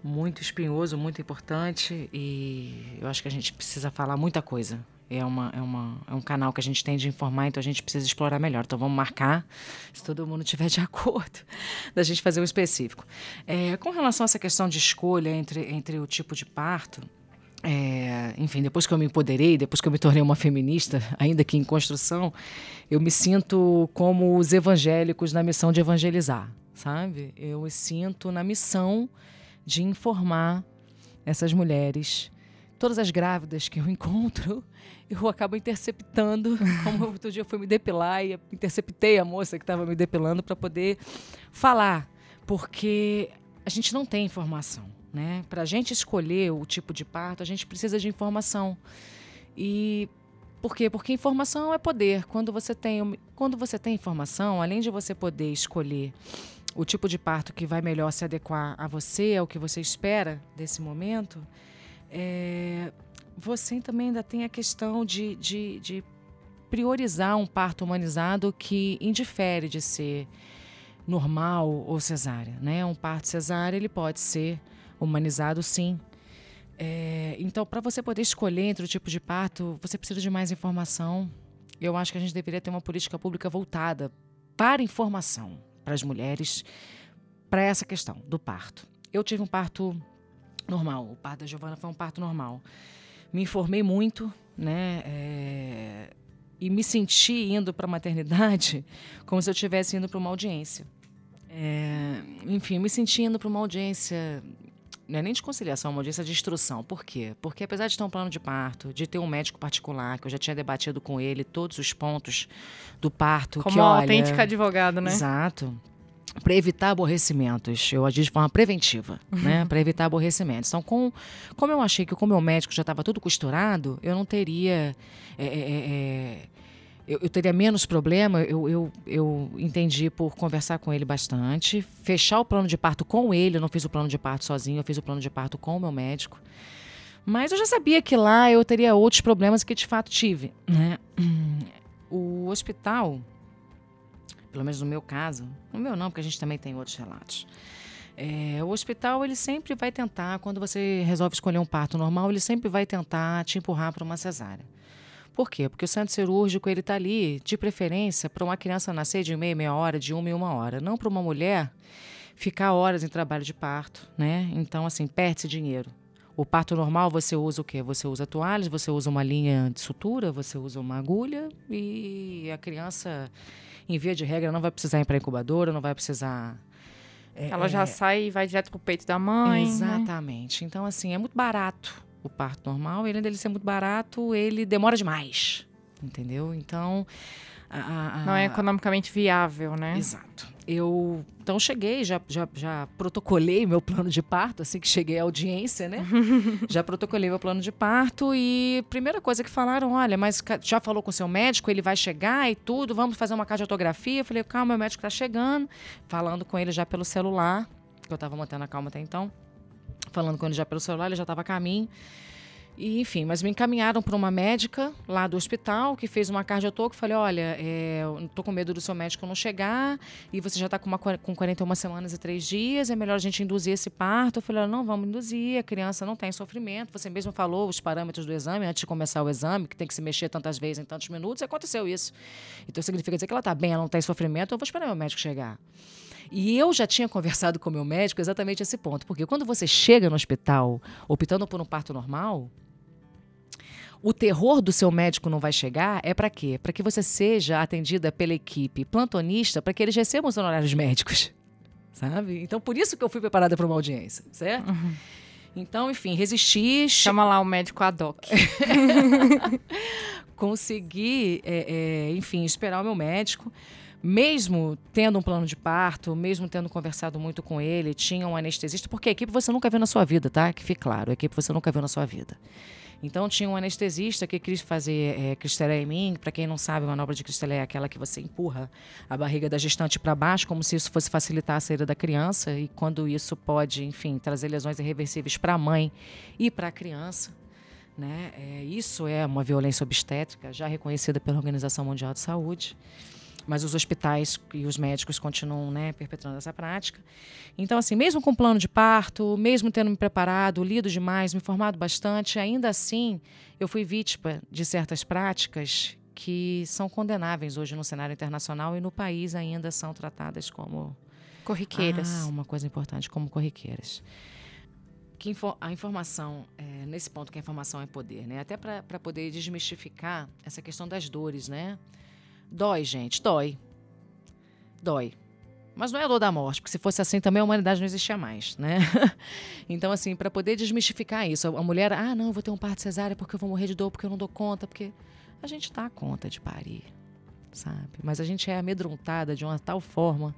muito espinhoso, muito importante e eu acho que a gente precisa falar muita coisa. É, uma, é, uma, é um canal que a gente tem de informar, então a gente precisa explorar melhor. Então vamos marcar, se todo mundo estiver de *laughs* acordo, da gente fazer um específico. É, com relação a essa questão de escolha entre, entre o tipo de parto, é, enfim, depois que eu me empoderei, depois que eu me tornei uma feminista, *laughs* ainda que em construção, eu me sinto como os evangélicos na missão de evangelizar, sabe? Eu me sinto na missão de informar essas mulheres. Todas as grávidas que eu *laughs* encontro, eu acabo interceptando. *laughs* Como outro dia eu fui me depilar e interceptei a moça que estava me depilando para poder falar, porque a gente não tem informação. Né? Para a gente escolher o tipo de parto, a gente precisa de informação. E por quê? Porque informação é poder. Quando você tem, quando você tem informação, além de você poder escolher o tipo de parto que vai melhor se adequar a você, ao que você espera desse momento, é, você também ainda tem a questão de, de, de priorizar um parto humanizado que indifere de ser normal ou cesárea. Né? Um parto cesárea ele pode ser humanizado, sim. É, então, para você poder escolher entre o tipo de parto, você precisa de mais informação. Eu acho que a gente deveria ter uma política pública voltada para informação, para as mulheres para essa questão do parto. Eu tive um parto normal, o parto da Giovana foi um parto normal. Me informei muito, né? É, e me senti indo para a maternidade *laughs* como se eu estivesse indo para uma audiência. É, enfim, me senti indo para uma audiência não é nem de conciliação, é uma audiência de instrução. Por quê? Porque apesar de ter um plano de parto, de ter um médico particular, que eu já tinha debatido com ele todos os pontos do parto. Como que, uma olha, autêntica advogada, né? Exato. Para evitar aborrecimentos, eu agi de forma preventiva, né? Para evitar aborrecimentos. Então, com, como eu achei que com o meu médico já estava tudo costurado, eu não teria. É, é, é, eu, eu, teria menos problema, eu, eu, eu entendi por conversar com ele bastante, fechar o plano de parto com ele, eu não fiz o plano de parto sozinho, eu fiz o plano de parto com o meu médico. Mas eu já sabia que lá eu teria outros problemas que de fato tive. Né? O hospital, pelo menos no meu caso, no meu não, porque a gente também tem outros relatos. É, o hospital ele sempre vai tentar, quando você resolve escolher um parto normal, ele sempre vai tentar te empurrar para uma cesárea. Por quê? Porque o centro cirúrgico ele está ali, de preferência, para uma criança nascer de meia, meia hora, de uma e uma hora, não para uma mulher ficar horas em trabalho de parto, né? Então, assim, perde-se dinheiro. O parto normal você usa o quê? Você usa toalhas, você usa uma linha de sutura, você usa uma agulha e a criança, em via de regra, não vai precisar ir para incubadora, não vai precisar. É, Ela já é... sai e vai direto para o peito da mãe. Né? Exatamente. Né? Então, assim, é muito barato o parto normal, ele, além dele ser muito barato, ele demora demais. Entendeu? Então. A, a, Não é economicamente viável, né? Exato. eu então cheguei, já, já, já protocolei meu plano de parto, assim que cheguei à audiência, né? *laughs* já protocolei meu plano de parto e primeira coisa que falaram, olha, mas já falou com o seu médico, ele vai chegar e tudo, vamos fazer uma cardiografia. Eu falei, calma, meu médico está chegando, falando com ele já pelo celular, que eu estava mantendo a calma até então, falando com ele já pelo celular, ele já estava a caminho. E, enfim, mas me encaminharam para uma médica lá do hospital que fez uma cardiotoco. Falei: olha, é, com medo do seu médico não chegar e você já está com, uma, com 41 semanas e 3 dias. É melhor a gente induzir esse parto. Eu falei: não, vamos induzir. A criança não está em sofrimento. Você mesmo falou os parâmetros do exame antes de começar o exame, que tem que se mexer tantas vezes em tantos minutos. Aconteceu isso. Então significa dizer que ela está bem, ela não está em sofrimento. Eu vou esperar meu médico chegar. E eu já tinha conversado com o meu médico exatamente esse ponto. Porque quando você chega no hospital optando por um parto normal, o terror do seu médico não vai chegar é para quê? Para que você seja atendida pela equipe plantonista, para que eles recebam os honorários médicos, *laughs* sabe? Então, por isso que eu fui preparada para uma audiência, certo? Uhum. Então, enfim, resisti. Chama lá o médico ad hoc. *laughs* Consegui, é, é, enfim, esperar o meu médico. Mesmo tendo um plano de parto, mesmo tendo conversado muito com ele, tinha um anestesista, porque a equipe você nunca viu na sua vida, tá? Que fique claro, a equipe você nunca viu na sua vida. Então tinha um anestesista que quis fazer é, cristaleia em mim. Para quem não sabe, a manobra de cristaleia é aquela que você empurra a barriga da gestante para baixo, como se isso fosse facilitar a saída da criança. E quando isso pode, enfim, trazer lesões irreversíveis para a mãe e para a criança. Né? É, isso é uma violência obstétrica já reconhecida pela Organização Mundial de Saúde mas os hospitais e os médicos continuam né, perpetuando essa prática. Então, assim, mesmo com plano de parto, mesmo tendo me preparado, lido demais, me informado bastante, ainda assim eu fui vítima de certas práticas que são condenáveis hoje no cenário internacional e no país ainda são tratadas como corriqueiras. Ah, uma coisa importante, como corriqueiras. Que info a informação, é, nesse ponto que a informação é poder, né? Até para poder desmistificar essa questão das dores, né? Dói, gente, dói. Dói. Mas não é a dor da morte, porque se fosse assim também a humanidade não existia mais, né? *laughs* então, assim, para poder desmistificar isso, a mulher, ah, não, eu vou ter um parto cesárea porque eu vou morrer de dor, porque eu não dou conta, porque a gente dá conta de parir, sabe? Mas a gente é amedrontada de uma tal forma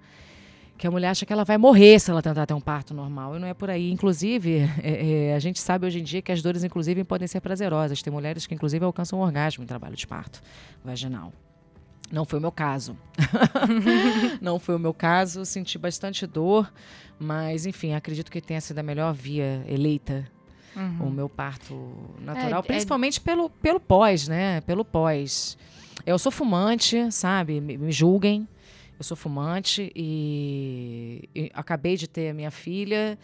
que a mulher acha que ela vai morrer se ela tentar ter um parto normal. E não é por aí. Inclusive, é, é, a gente sabe hoje em dia que as dores, inclusive, podem ser prazerosas. Tem mulheres que, inclusive, alcançam um orgasmo em trabalho de parto vaginal. Não foi o meu caso. *laughs* não foi o meu caso, senti bastante dor, mas enfim, acredito que tenha sido a melhor via eleita uhum. o meu parto natural, é, é principalmente é... pelo, pelo pós, né? Pelo pós. Eu sou fumante, sabe? Me, me julguem. Eu sou fumante e, e, acabei de ter a minha filha.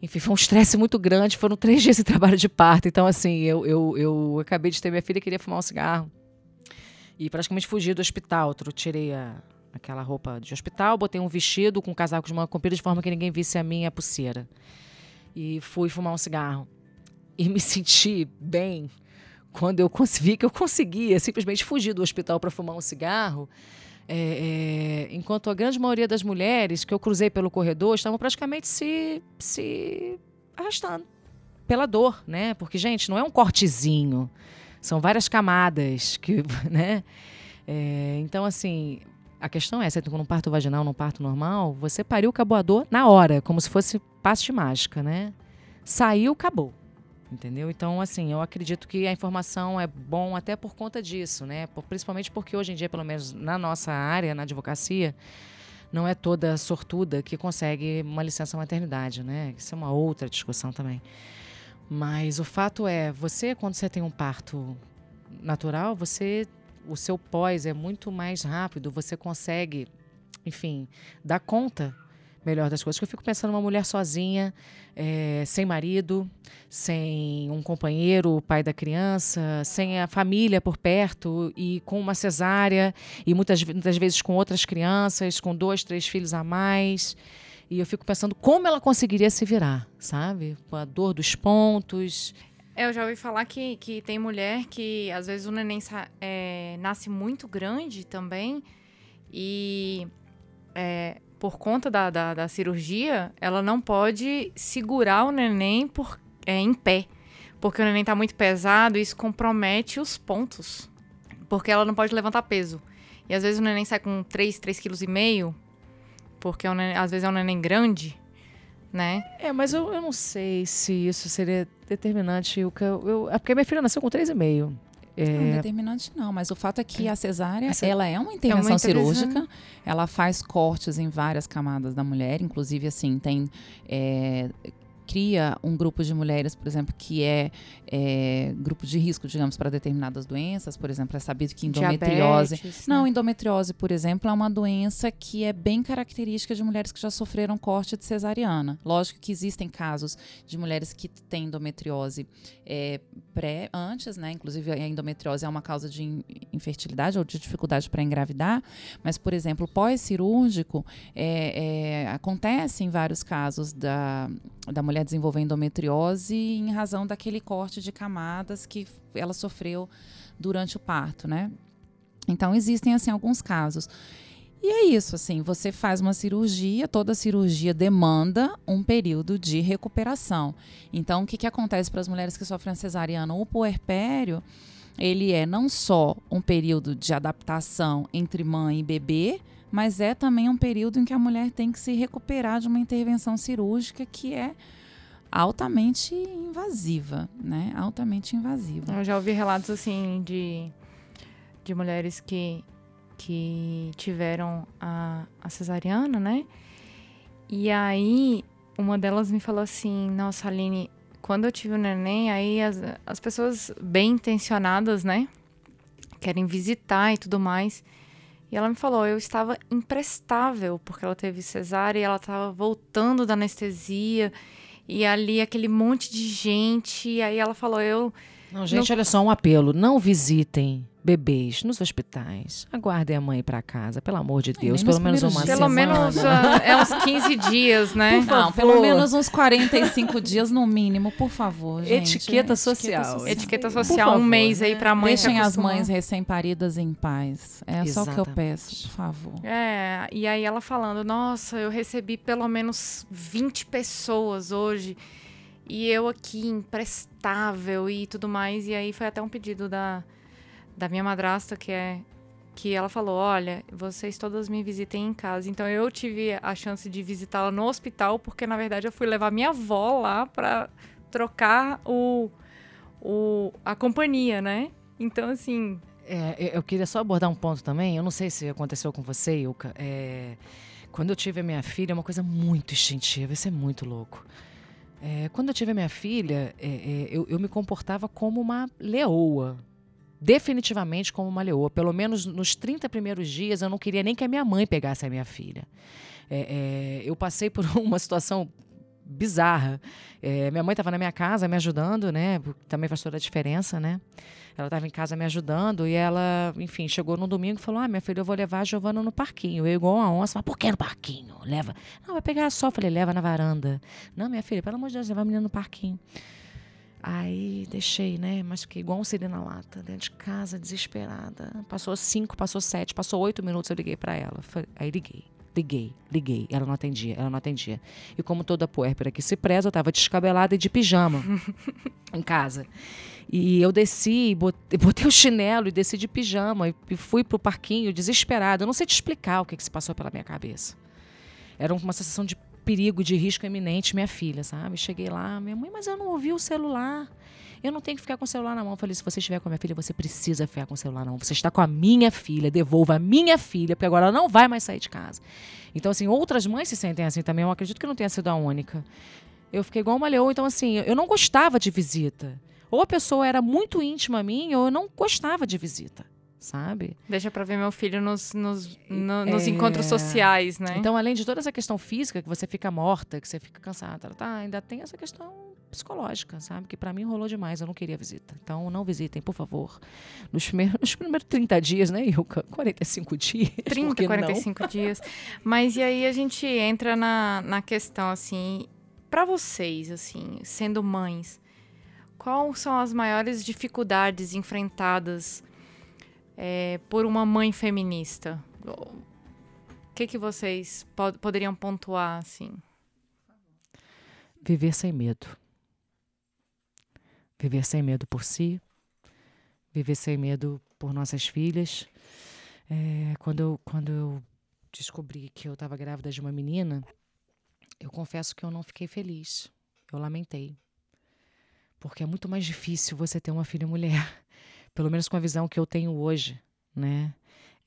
Enfim, foi um estresse muito grande. Foram três dias de trabalho de parto. Então, assim, eu, eu, eu acabei de ter minha filha e queria fumar um cigarro. E praticamente fugi do hospital. Tirei a, aquela roupa de hospital, botei um vestido com um casaco de manga comprida de forma que ninguém visse a minha pulseira. E fui fumar um cigarro. E me *laughs* senti bem quando eu consegui que eu conseguia simplesmente fugir do hospital para fumar um cigarro. É, é, enquanto a grande maioria das mulheres que eu cruzei pelo corredor estavam praticamente se, se arrastando pela dor, né? Porque, gente, não é um cortezinho. São várias camadas que, *laughs* né? É, então, assim, a questão é, você tem um parto vaginal, num parto normal, você pariu o caboador na hora, como se fosse passe de mágica, né? Saiu, acabou. Entendeu? Então, assim, eu acredito que a informação é bom até por conta disso, né? Por, principalmente porque hoje em dia, pelo menos na nossa área, na advocacia, não é toda sortuda que consegue uma licença maternidade, né? Isso é uma outra discussão também. Mas o fato é, você quando você tem um parto natural, você o seu pós é muito mais rápido, você consegue, enfim, dar conta melhor das coisas. Eu fico pensando uma mulher sozinha, é, sem marido, sem um companheiro, o pai da criança, sem a família por perto e com uma cesárea e muitas, muitas vezes com outras crianças, com dois, três filhos a mais. E eu fico pensando como ela conseguiria se virar, sabe? Com a dor dos pontos. Eu já ouvi falar que, que tem mulher que às vezes o neném é, nasce muito grande também e é, por conta da, da, da, cirurgia ela não pode segurar o neném por, é, em pé. Porque o neném está muito pesado e isso compromete os pontos. Porque ela não pode levantar peso. E às vezes o neném sai com 3, 3,5 kg porque é um neném, às vezes é um neném grande, né? É, mas eu, eu não sei se isso seria determinante. O que eu, eu, é porque minha filha nasceu com 3,5. É... Não, determinante não, mas o fato é que a cesárea, ela é uma intervenção é uma cirúrgica, ela faz cortes em várias camadas da mulher, inclusive assim, tem é, cria um grupo de mulheres, por exemplo, que é, é grupo de risco, digamos, para determinadas doenças. Por exemplo, é sabido que endometriose. Diabetes, não, né? endometriose, por exemplo, é uma doença que é bem característica de mulheres que já sofreram corte de cesariana. Lógico que existem casos de mulheres que têm endometriose é, pré, antes, né? Inclusive, a endometriose é uma causa de infertilidade ou de dificuldade para engravidar. Mas, por exemplo, pós-cirúrgico é, é, acontece em vários casos da, da mulher mulher endometriose em razão daquele corte de camadas que ela sofreu durante o parto, né? Então existem assim alguns casos. E é isso, assim, você faz uma cirurgia, toda cirurgia demanda um período de recuperação. Então, o que, que acontece para as mulheres que sofrem cesariana? O puerpério, ele é não só um período de adaptação entre mãe e bebê, mas é também um período em que a mulher tem que se recuperar de uma intervenção cirúrgica que é altamente invasiva, né? Altamente invasiva. Eu já ouvi relatos assim de, de mulheres que, que tiveram a, a cesariana, né? E aí uma delas me falou assim, nossa, Aline, quando eu tive o neném, aí as, as pessoas bem intencionadas, né? Querem visitar e tudo mais. E ela me falou, eu estava imprestável, porque ela teve cesárea e ela estava voltando da anestesia. E ali aquele monte de gente. E aí ela falou: Eu. Não, gente, não... olha só um apelo. Não visitem bebês nos hospitais. Aguardem a mãe para casa, pelo amor de Deus. pelo menos uma semana. Pelo menos uh, é uns 15 dias, né? Não, pelo menos uns 45 dias no mínimo, por favor, gente. Etiqueta social. Etiqueta social, um mês aí para mãe Deixem as mães recém-paridas em paz. É Exatamente. só o que eu peço, por favor. É, e aí ela falando, nossa, eu recebi pelo menos 20 pessoas hoje. E eu aqui imprestável e tudo mais. E aí foi até um pedido da da minha madrasta, que é que ela falou: Olha, vocês todas me visitem em casa. Então eu tive a chance de visitá-la no hospital, porque na verdade eu fui levar minha avó lá para trocar o, o, a companhia, né? Então, assim. É, eu queria só abordar um ponto também. Eu não sei se aconteceu com você, Ilka. É, quando eu tive a minha filha, é uma coisa muito instintiva, isso é muito louco. É, quando eu tive a minha filha, é, é, eu, eu me comportava como uma leoa definitivamente como uma leoa. Pelo menos nos 30 primeiros dias, eu não queria nem que a minha mãe pegasse a minha filha. É, é, eu passei por *laughs* uma situação bizarra. É, minha mãe estava na minha casa me ajudando, né? Também faz toda a diferença, né? Ela estava em casa me ajudando e ela, enfim, chegou no domingo e falou: Ah, minha filha, eu vou levar a Giovana no parquinho. Eu, igual uma onça, mas por que no parquinho? Leva. Não, vai pegar só. Falei: leva na varanda. Não, minha filha, pelo amor de Deus, leva a menina no parquinho. Aí deixei, né? Mas fiquei igual um siri na lata, dentro de casa, desesperada. Passou cinco, passou sete, passou oito minutos, eu liguei para ela. Aí liguei, liguei, liguei. Ela não atendia, ela não atendia. E como toda puérpera que se preza, eu tava descabelada e de pijama *laughs* em casa. E eu desci, botei, *laughs* botei o chinelo e desci de pijama e fui pro parquinho desesperada. Eu não sei te explicar o que, que se passou pela minha cabeça. Era uma sensação de perigo de risco eminente minha filha, sabe? Cheguei lá, minha mãe, mas eu não ouvi o celular. Eu não tenho que ficar com o celular na mão. Eu falei, se você estiver com a minha filha, você precisa ficar com o celular na mão. Você está com a minha filha, devolva a minha filha, porque agora ela não vai mais sair de casa. Então, assim, outras mães se sentem assim também. Eu acredito que não tenha sido a única. Eu fiquei igual uma leoa. Então, assim, eu não gostava de visita. Ou a pessoa era muito íntima a mim, ou eu não gostava de visita sabe? Deixa para ver meu filho nos, nos, no, nos é... encontros sociais, né? Então, além de toda essa questão física, que você fica morta, que você fica cansada, tá, ainda tem essa questão psicológica, sabe? Que para mim rolou demais, eu não queria visita. Então, não visitem, por favor. Nos primeiros, *laughs* nos primeiros 30 dias, né, Ilka? 45 dias. 30, 45 não? dias. Mas e aí a gente entra na, na questão, assim, para vocês, assim, sendo mães, quais são as maiores dificuldades enfrentadas é, por uma mãe feminista? O que, que vocês pod poderiam pontuar assim? Viver sem medo. Viver sem medo por si, viver sem medo por nossas filhas. É, quando, eu, quando eu descobri que eu estava grávida de uma menina, eu confesso que eu não fiquei feliz. Eu lamentei. Porque é muito mais difícil você ter uma filha mulher. Pelo menos com a visão que eu tenho hoje, né?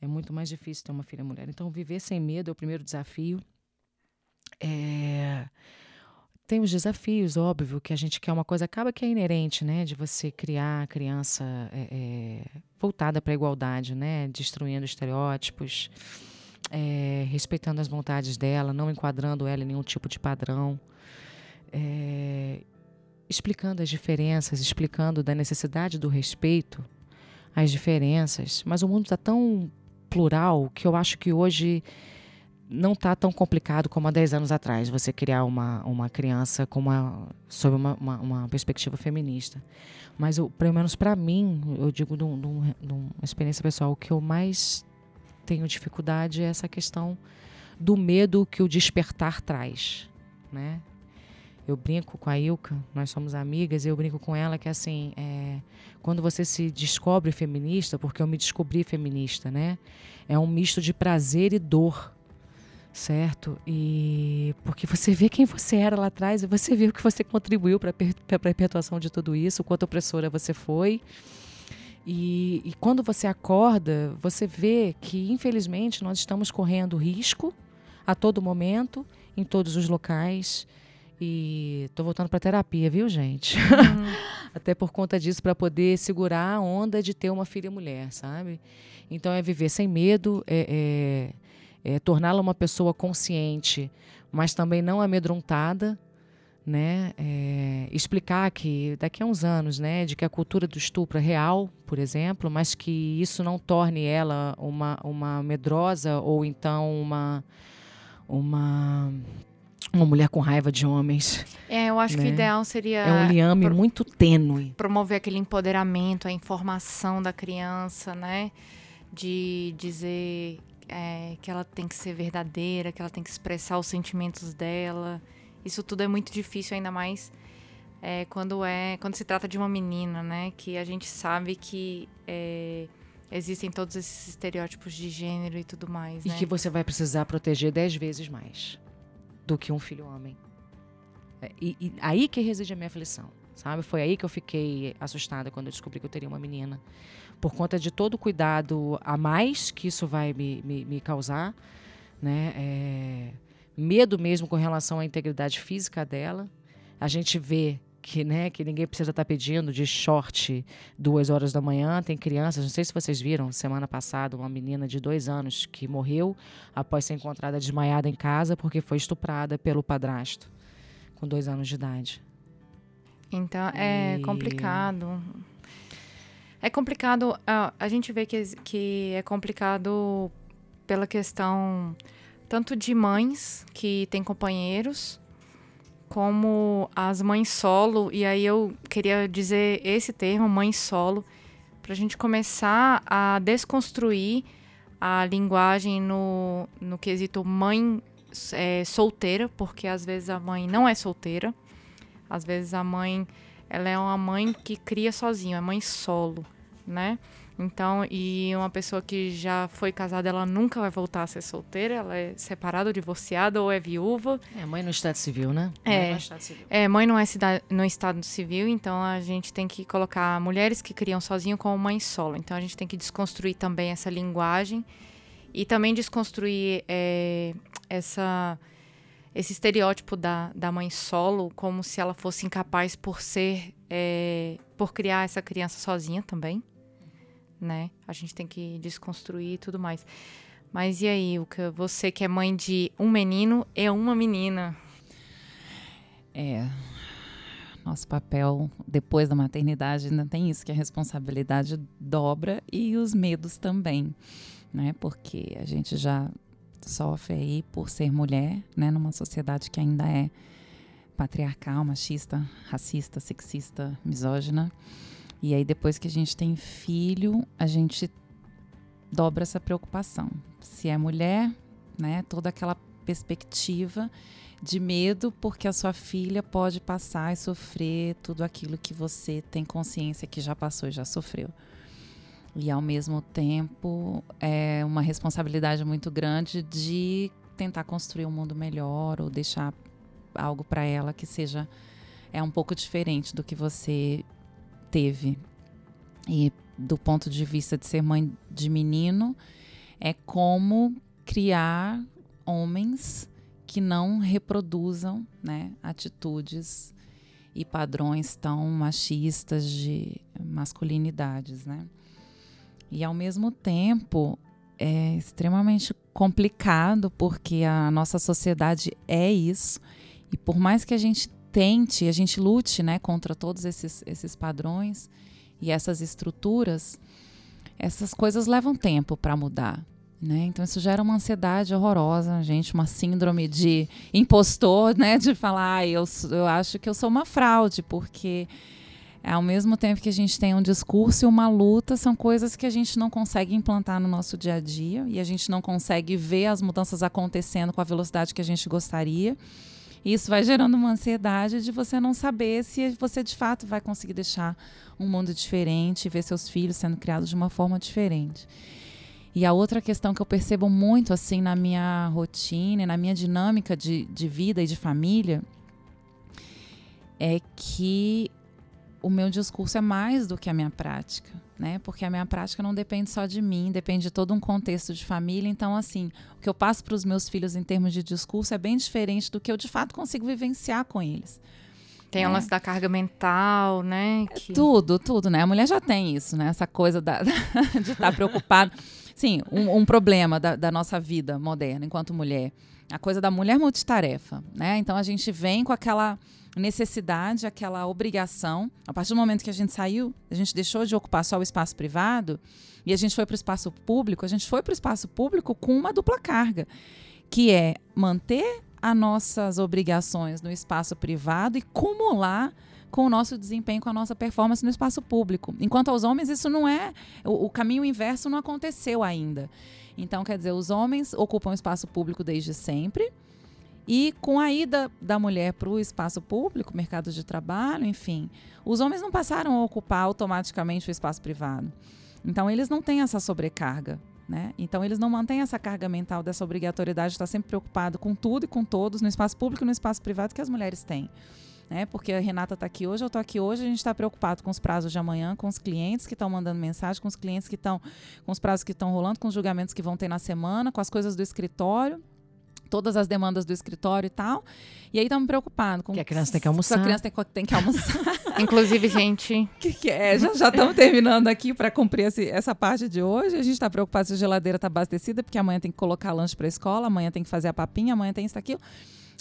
É muito mais difícil ter uma filha mulher. Então, viver sem medo é o primeiro desafio. É... Tem os desafios, óbvio, que a gente quer uma coisa, acaba que é inerente, né? De você criar a criança é, é, voltada para a igualdade, né? Destruindo estereótipos, é, respeitando as vontades dela, não enquadrando ela em nenhum tipo de padrão. É, explicando as diferenças, explicando da necessidade do respeito às diferenças. Mas o mundo está tão plural que eu acho que hoje não está tão complicado como há 10 anos atrás você criar uma, uma criança com uma, sob uma, uma, uma perspectiva feminista. Mas, eu, pelo menos para mim, eu digo de, uma experiência pessoal, o que eu mais tenho dificuldade é essa questão do medo que o despertar traz. Né? Eu brinco com a Ilka, nós somos amigas, e eu brinco com ela que assim, é, quando você se descobre feminista, porque eu me descobri feminista, né? É um misto de prazer e dor certo? E porque você vê quem você era lá atrás e você vê o que você contribuiu para a perpetuação de tudo isso, o quanto opressora você foi. E, e, quando você acorda, você vê que, infelizmente, nós estamos correndo risco a todo momento, em todos os locais. E tô voltando para terapia, viu, gente? Uhum. *laughs* Até por conta disso, para poder segurar a onda de ter uma filha mulher, sabe? Então é viver sem medo, é, é é, torná-la uma pessoa consciente, mas também não amedrontada, né? É, explicar que daqui a uns anos, né, de que a cultura do estupro é real, por exemplo, mas que isso não torne ela uma, uma medrosa ou então uma uma uma mulher com raiva de homens. É, eu acho né? que o ideal seria. É um liame muito tênue. Promover aquele empoderamento, a informação da criança, né? De dizer é, que ela tem que ser verdadeira, que ela tem que expressar os sentimentos dela. Isso tudo é muito difícil, ainda mais é, quando é quando se trata de uma menina, né? Que a gente sabe que é, existem todos esses estereótipos de gênero e tudo mais. E né? que você vai precisar proteger dez vezes mais do que um filho homem. É, e, e aí que reside a minha aflição, sabe? Foi aí que eu fiquei assustada quando eu descobri que eu teria uma menina por conta de todo o cuidado a mais que isso vai me, me, me causar, né? É, medo mesmo com relação à integridade física dela. A gente vê que, né, que ninguém precisa estar tá pedindo de short duas horas da manhã. Tem crianças, não sei se vocês viram, semana passada, uma menina de dois anos que morreu após ser encontrada desmaiada em casa porque foi estuprada pelo padrasto com dois anos de idade. Então é e... complicado. É complicado, a, a gente vê que, que é complicado pela questão tanto de mães que têm companheiros, como as mães solo. E aí eu queria dizer esse termo, mãe solo, para a gente começar a desconstruir a linguagem no, no quesito mãe é, solteira, porque às vezes a mãe não é solteira, às vezes a mãe ela é uma mãe que cria sozinha, é mãe solo, né? Então, e uma pessoa que já foi casada, ela nunca vai voltar a ser solteira, ela é separada ou divorciada ou é viúva. É, mãe no estado civil, né? É, civil. É, mãe não é no estado civil, então a gente tem que colocar mulheres que criam sozinho como mãe solo. Então a gente tem que desconstruir também essa linguagem e também desconstruir é, essa esse estereótipo da, da mãe solo como se ela fosse incapaz por ser é, por criar essa criança sozinha também né? A gente tem que desconstruir e tudo mais. Mas e aí que você que é mãe de um menino e uma menina. É nosso papel depois da maternidade ainda tem isso que a responsabilidade dobra e os medos também né? Porque a gente já sofre aí por ser mulher, né, numa sociedade que ainda é patriarcal, machista, racista, sexista, misógina. E aí depois que a gente tem filho, a gente dobra essa preocupação. Se é mulher, né, toda aquela perspectiva de medo porque a sua filha pode passar e sofrer tudo aquilo que você tem consciência que já passou e já sofreu. e ao mesmo tempo é uma responsabilidade muito grande de tentar construir um mundo melhor ou deixar algo para ela que seja é um pouco diferente do que você teve. E do ponto de vista de ser mãe de menino, é como criar homens que não reproduzam né, atitudes e padrões tão machistas de masculinidades, né? E ao mesmo tempo é extremamente complicado porque a nossa sociedade é isso. E por mais que a gente tente, a gente lute, né, contra todos esses, esses padrões e essas estruturas, essas coisas levam tempo para mudar. Né? Então isso gera uma ansiedade horrorosa, gente, uma síndrome de impostor, né? *laughs* De falar, ah, eu, eu acho que eu sou uma fraude, porque ao mesmo tempo que a gente tem um discurso e uma luta, são coisas que a gente não consegue implantar no nosso dia a dia e a gente não consegue ver as mudanças acontecendo com a velocidade que a gente gostaria. Isso vai gerando uma ansiedade de você não saber se você de fato vai conseguir deixar um mundo diferente ver seus filhos sendo criados de uma forma diferente. E a outra questão que eu percebo muito assim na minha rotina, na minha dinâmica de, de vida e de família, é que o meu discurso é mais do que a minha prática, né? Porque a minha prática não depende só de mim, depende de todo um contexto de família. Então, assim, o que eu passo para os meus filhos em termos de discurso é bem diferente do que eu de fato consigo vivenciar com eles. Tem é. o lance da carga mental, né? É que... Tudo, tudo, né? A mulher já tem isso, né? Essa coisa da, *laughs* de estar preocupada. Sim, um, um problema da, da, nossa vida moderna enquanto mulher. A coisa da mulher multitarefa, né? Então a gente vem com aquela necessidade, aquela obrigação. A partir do momento que a gente saiu, a gente deixou de ocupar só o espaço privado e a gente foi para o espaço público, a gente foi para o espaço público com uma dupla carga, que é manter as nossas obrigações no espaço privado e cumular com o nosso desempenho, com a nossa performance no espaço público. Enquanto aos homens, isso não é. O, o caminho inverso não aconteceu ainda. Então, quer dizer, os homens ocupam o espaço público desde sempre. E com a ida da mulher para o espaço público, mercado de trabalho, enfim, os homens não passaram a ocupar automaticamente o espaço privado. Então, eles não têm essa sobrecarga. Né? Então, eles não mantêm essa carga mental dessa obrigatoriedade de estar sempre preocupado com tudo e com todos, no espaço público e no espaço privado, que as mulheres têm. Né? Porque a Renata está aqui hoje, eu estou aqui hoje, a gente está preocupado com os prazos de amanhã, com os clientes que estão mandando mensagem, com os clientes que estão, com os prazos que estão rolando, com os julgamentos que vão ter na semana, com as coisas do escritório todas as demandas do escritório e tal. E aí estamos preocupados com que a criança tem que almoçar. A criança tem, tem que almoçar. *laughs* Inclusive, gente. *laughs* que, que é? Já estamos terminando aqui para cumprir esse, essa parte de hoje. A gente está preocupado se a geladeira está abastecida, porque amanhã tem que colocar lanche para a escola, amanhã tem que fazer a papinha, amanhã tem isso aquilo.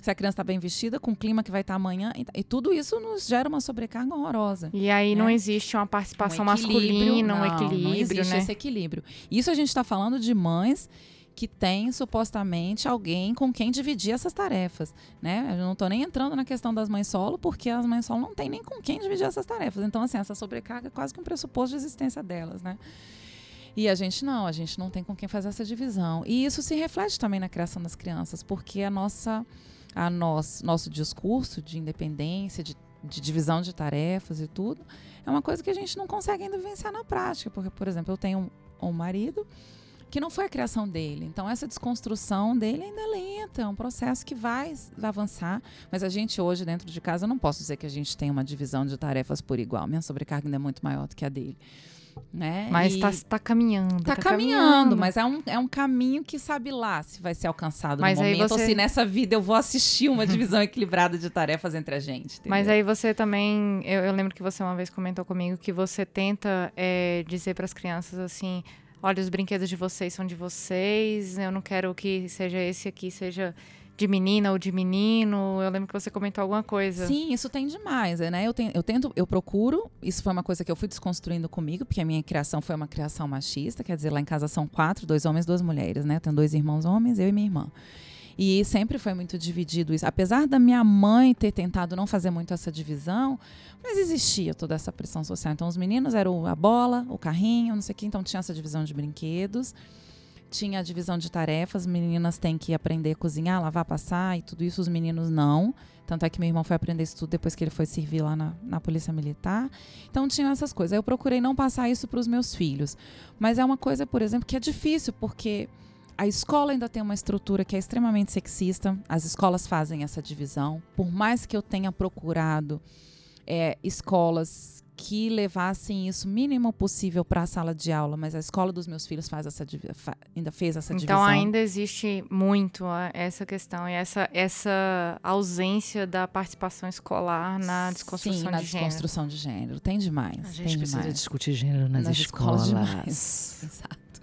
Se a criança está bem vestida, com o clima que vai estar tá amanhã. E, e, tudo isso nos gera uma sobrecarga horrorosa. E aí né? não existe uma participação um masculina, um equilíbrio. Não existe né? esse equilíbrio. Isso a gente está falando de mães que tem supostamente alguém com quem dividir essas tarefas, né? Eu não estou nem entrando na questão das mães solo, porque as mães solo não têm nem com quem dividir essas tarefas. Então, assim, essa sobrecarga é quase que um pressuposto de existência delas, né? E a gente não, a gente não tem com quem fazer essa divisão. E isso se reflete também na criação das crianças, porque a nossa, a nós, nosso discurso de independência, de, de divisão de tarefas e tudo, é uma coisa que a gente não consegue ainda vivenciar na prática. Porque, por exemplo, eu tenho um, um marido que não foi a criação dele. Então, essa desconstrução dele ainda é lenta, é um processo que vai avançar. Mas a gente hoje, dentro de casa, eu não posso dizer que a gente tem uma divisão de tarefas por igual. Minha sobrecarga ainda é muito maior do que a dele. Né? Mas está tá caminhando. Está tá caminhando, caminhando, mas é um, é um caminho que sabe lá se vai ser alcançado mas no momento você... ou se nessa vida eu vou assistir uma divisão *laughs* equilibrada de tarefas entre a gente. Entendeu? Mas aí você também, eu, eu, lembro que você uma vez comentou comigo que você tenta é, dizer para as crianças assim, olha, os brinquedos de vocês são de vocês, eu não quero que seja esse aqui, seja de menina ou de menino. Eu lembro que você comentou alguma coisa. Sim, isso tem demais, né? Eu, tenho, eu tento, eu procuro. Isso foi uma coisa que eu fui desconstruindo comigo, porque a minha criação foi uma criação machista. Quer dizer, lá em casa são quatro, dois homens, duas mulheres, né? Tenho dois irmãos homens, eu e minha irmã. E sempre foi muito dividido isso. Apesar da minha mãe ter tentado não fazer muito essa divisão, mas existia toda essa pressão social. Então, os meninos eram a bola, o carrinho, não sei o quê. Então, tinha essa divisão de brinquedos tinha a divisão de tarefas, meninas têm que aprender a cozinhar, lavar, passar e tudo isso, os meninos não. Tanto é que meu irmão foi aprender isso tudo depois que ele foi servir lá na, na Polícia Militar. Então tinha essas coisas. Eu procurei não passar isso para os meus filhos. Mas é uma coisa, por exemplo, que é difícil, porque a escola ainda tem uma estrutura que é extremamente sexista. As escolas fazem essa divisão. Por mais que eu tenha procurado é, escolas que levassem isso mínimo possível para a sala de aula, mas a escola dos meus filhos faz essa ainda fez essa então, divisão. Então ainda existe muito essa questão e essa, essa ausência da participação escolar na desconstrução Sim, na de desconstrução gênero. de gênero. Tem demais. A gente tem precisa demais. discutir gênero nas, nas escolas. escolas *laughs* demais. Exato.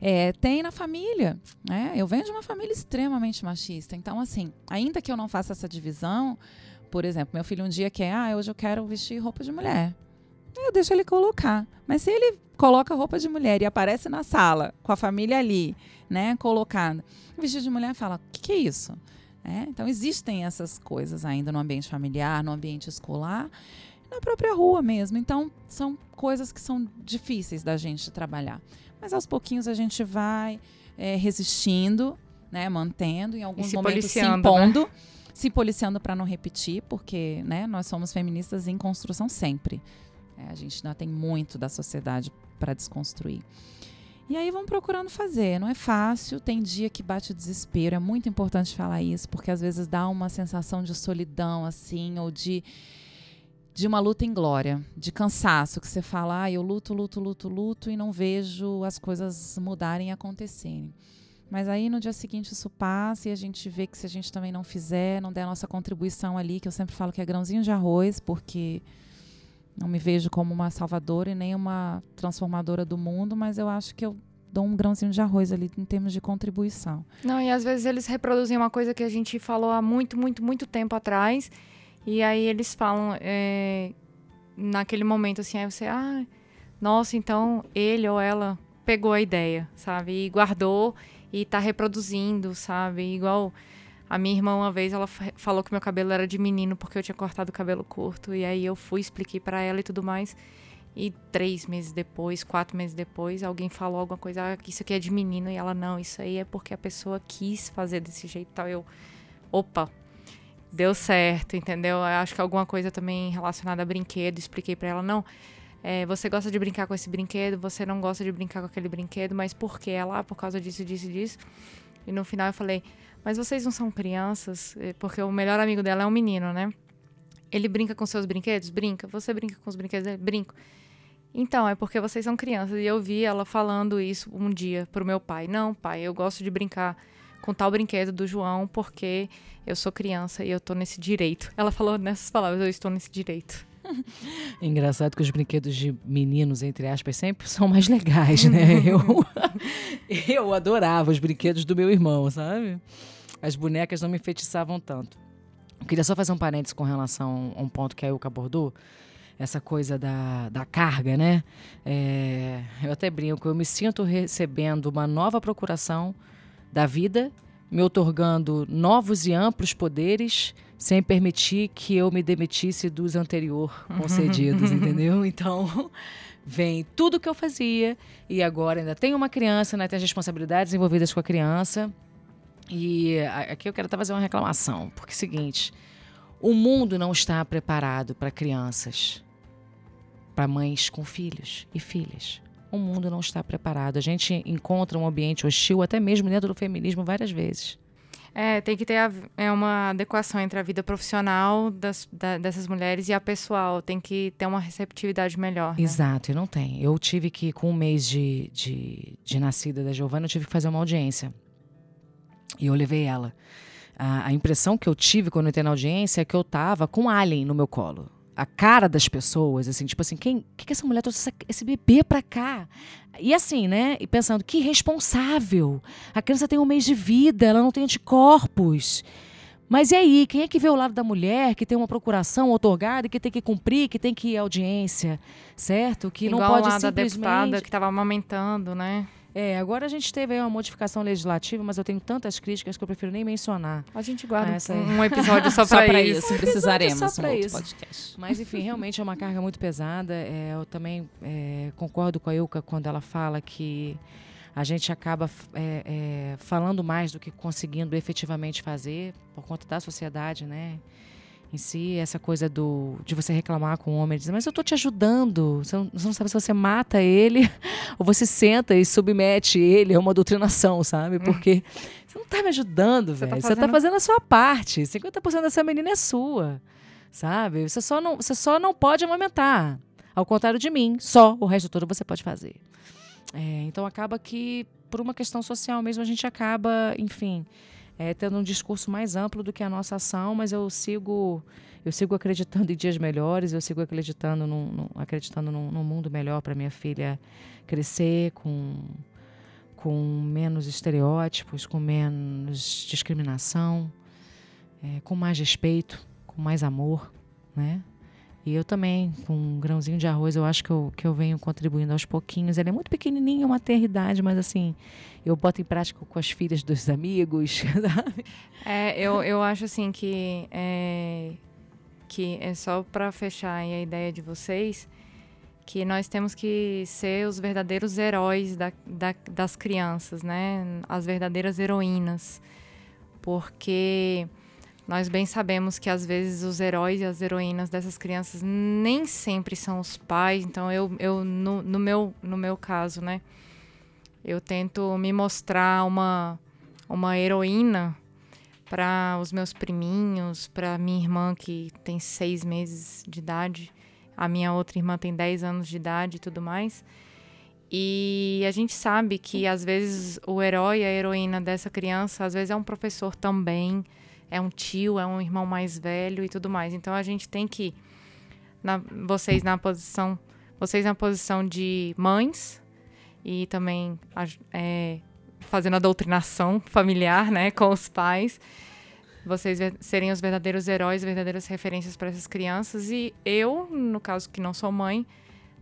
É, tem na família. Né? Eu venho de uma família extremamente machista. Então, assim, ainda que eu não faça essa divisão, por exemplo, meu filho um dia quer, ah, hoje eu quero vestir roupa de mulher. Eu deixo ele colocar. Mas se ele coloca roupa de mulher e aparece na sala com a família ali, né, colocada, vestido de mulher, fala, o que, que, é isso? É, então existem essas coisas ainda no ambiente familiar, no ambiente escolar, na própria rua mesmo. Então são coisas que são difíceis da gente trabalhar. Mas aos pouquinhos a gente vai é, resistindo, né, mantendo, em alguns se momentos se policiando, impondo. né? Se policiando para não repetir, porque né, nós somos feministas em construção sempre. É, a gente ainda tem muito da sociedade para desconstruir. E aí vamos procurando fazer. Não é fácil, tem dia que bate o desespero. É muito importante falar isso, porque às vezes dá uma sensação de solidão, assim, ou de, de uma luta em glória, de cansaço, que você fala, ah, eu luto, luto, luto, luto e não vejo as coisas mudarem e acontecerem. Mas aí no dia seguinte isso passa e a gente vê que se a gente também não fizer, não der a nossa contribuição ali, que eu sempre falo que é grãozinho de arroz, porque não me vejo como uma salvadora e nem uma transformadora do mundo, mas eu acho que eu dou um grãozinho de arroz ali em termos de contribuição. Não, e às vezes eles reproduzem uma coisa que a gente falou há muito, muito, muito tempo atrás, e aí eles falam é, naquele momento assim, aí você, ah, nossa, então ele ou ela pegou a ideia, sabe? E guardou e tá reproduzindo, sabe? Igual a minha irmã uma vez ela falou que meu cabelo era de menino porque eu tinha cortado o cabelo curto e aí eu fui expliquei para ela e tudo mais e três meses depois, quatro meses depois, alguém falou alguma coisa, ah, isso aqui é de menino e ela não, isso aí é porque a pessoa quis fazer desse jeito, tal. Eu, opa, deu certo, entendeu? Eu acho que alguma coisa também relacionada a brinquedo, expliquei para ela não. É, você gosta de brincar com esse brinquedo, você não gosta de brincar com aquele brinquedo, mas por que? Ela, por causa disso, disso, disso. E no final eu falei, mas vocês não são crianças? Porque o melhor amigo dela é um menino, né? Ele brinca com seus brinquedos? Brinca. Você brinca com os brinquedos dele? Brinco. Então, é porque vocês são crianças. E eu vi ela falando isso um dia pro meu pai. Não, pai, eu gosto de brincar com tal brinquedo do João porque eu sou criança e eu tô nesse direito. Ela falou nessas palavras, eu estou nesse direito. *laughs* Engraçado que os brinquedos de meninos, entre aspas, sempre são mais legais, né? *laughs* eu, *laughs* eu adorava os brinquedos do meu irmão, sabe? As bonecas não me enfeitiçavam tanto. Eu queria só fazer um parênteses com relação a um ponto que a Ilka abordou. Essa coisa da, da carga, né? É, eu até brinco, eu me sinto recebendo uma nova procuração da vida, me otorgando novos e amplos poderes sem permitir que eu me demitisse dos anterior concedidos, *laughs* entendeu? Então, vem tudo que eu fazia e agora ainda tem uma criança, ainda tem as responsabilidades envolvidas com a criança. E aqui eu quero até fazer uma reclamação, porque é o seguinte, o mundo não está preparado para crianças, para mães com filhos e filhas. O mundo não está preparado. A gente encontra um ambiente hostil até mesmo dentro do feminismo várias vezes. É, tem que ter a, é uma adequação entre a vida profissional das, da, dessas mulheres e a pessoal. Tem que ter uma receptividade melhor. Né? Exato, e não tem. Eu tive que, com um mês de, de, de nascida da Giovana, eu tive que fazer uma audiência. E eu levei ela. A, a impressão que eu tive quando eu entrei na audiência é que eu tava com um alien no meu colo a cara das pessoas, assim, tipo assim, quem que, que essa mulher trouxe essa, esse bebê pra cá? E assim, né? E pensando, que responsável. A criança tem um mês de vida, ela não tem anticorpos. Mas e aí, quem é que vê o lado da mulher que tem uma procuração otorgada e que tem que cumprir, que tem que ir à audiência, certo? Que Igual não pode lá simplesmente... da deputada que estava amamentando, né? É, agora a gente teve aí uma modificação legislativa, mas eu tenho tantas críticas que eu prefiro nem mencionar. A gente guarda essa aí. um, um episódio só *laughs* para isso. isso, precisaremos só pra um isso. podcast. Mas, enfim, realmente é uma carga muito pesada. É, eu também é, concordo com a Ilka quando ela fala que a gente acaba é, é, falando mais do que conseguindo efetivamente fazer por conta da sociedade, né? Em si, essa coisa do de você reclamar com o homem, dizer, mas eu estou te ajudando. Você não, você não, sabe se você mata ele *laughs* ou você senta e submete ele a uma doutrinação, sabe? Porque você não está me ajudando, você tá velho. Tá fazendo... Você está fazendo a sua parte. 50% dessa menina é sua, sabe? Você só não, você só não pode amamentar. Ao contrário de mim, só o resto todo você pode fazer. É, então acaba que, por uma questão social mesmo, a gente acaba, enfim, é, tendo um discurso mais amplo do que a nossa ação, mas eu sigo eu sigo acreditando *laughs* em dias melhores, eu sigo acreditando num, num acreditando num, num, mundo melhor para minha filha crescer com, com menos estereótipos, com menos discriminação, é, com mais respeito, com mais amor, né? E eu também, com um grãozinho de arroz, eu acho que eu, que eu venho contribuindo aos pouquinhos. Ele é muito pequenininho, uma maternidade, mas assim, eu boto em prática com as filhas dos amigos, *laughs* sabe? É, eu, eu acho assim que é, que é só para fechar a ideia de vocês, que nós temos que ser os verdadeiros heróis da, da, das crianças, né? As verdadeiras heroínas. Porque nós bem sabemos que às vezes os heróis e as heroínas dessas crianças nem sempre são os pais. Então eu, eu no, no meu no meu caso, né, eu tento me mostrar uma uma heroína para os meus priminhos, para minha irmã que tem seis meses de idade, a minha outra irmã tem dez anos de idade e tudo mais. E a gente sabe que às vezes o herói e a heroína dessa criança, às vezes é um professor também, é um tio, é um irmão mais velho e tudo mais. Então a gente tem que na, vocês na posição vocês na posição de mães e também é, fazendo a doutrinação familiar, né, com os pais. Vocês serem os verdadeiros heróis, verdadeiras referências para essas crianças e eu, no caso que não sou mãe,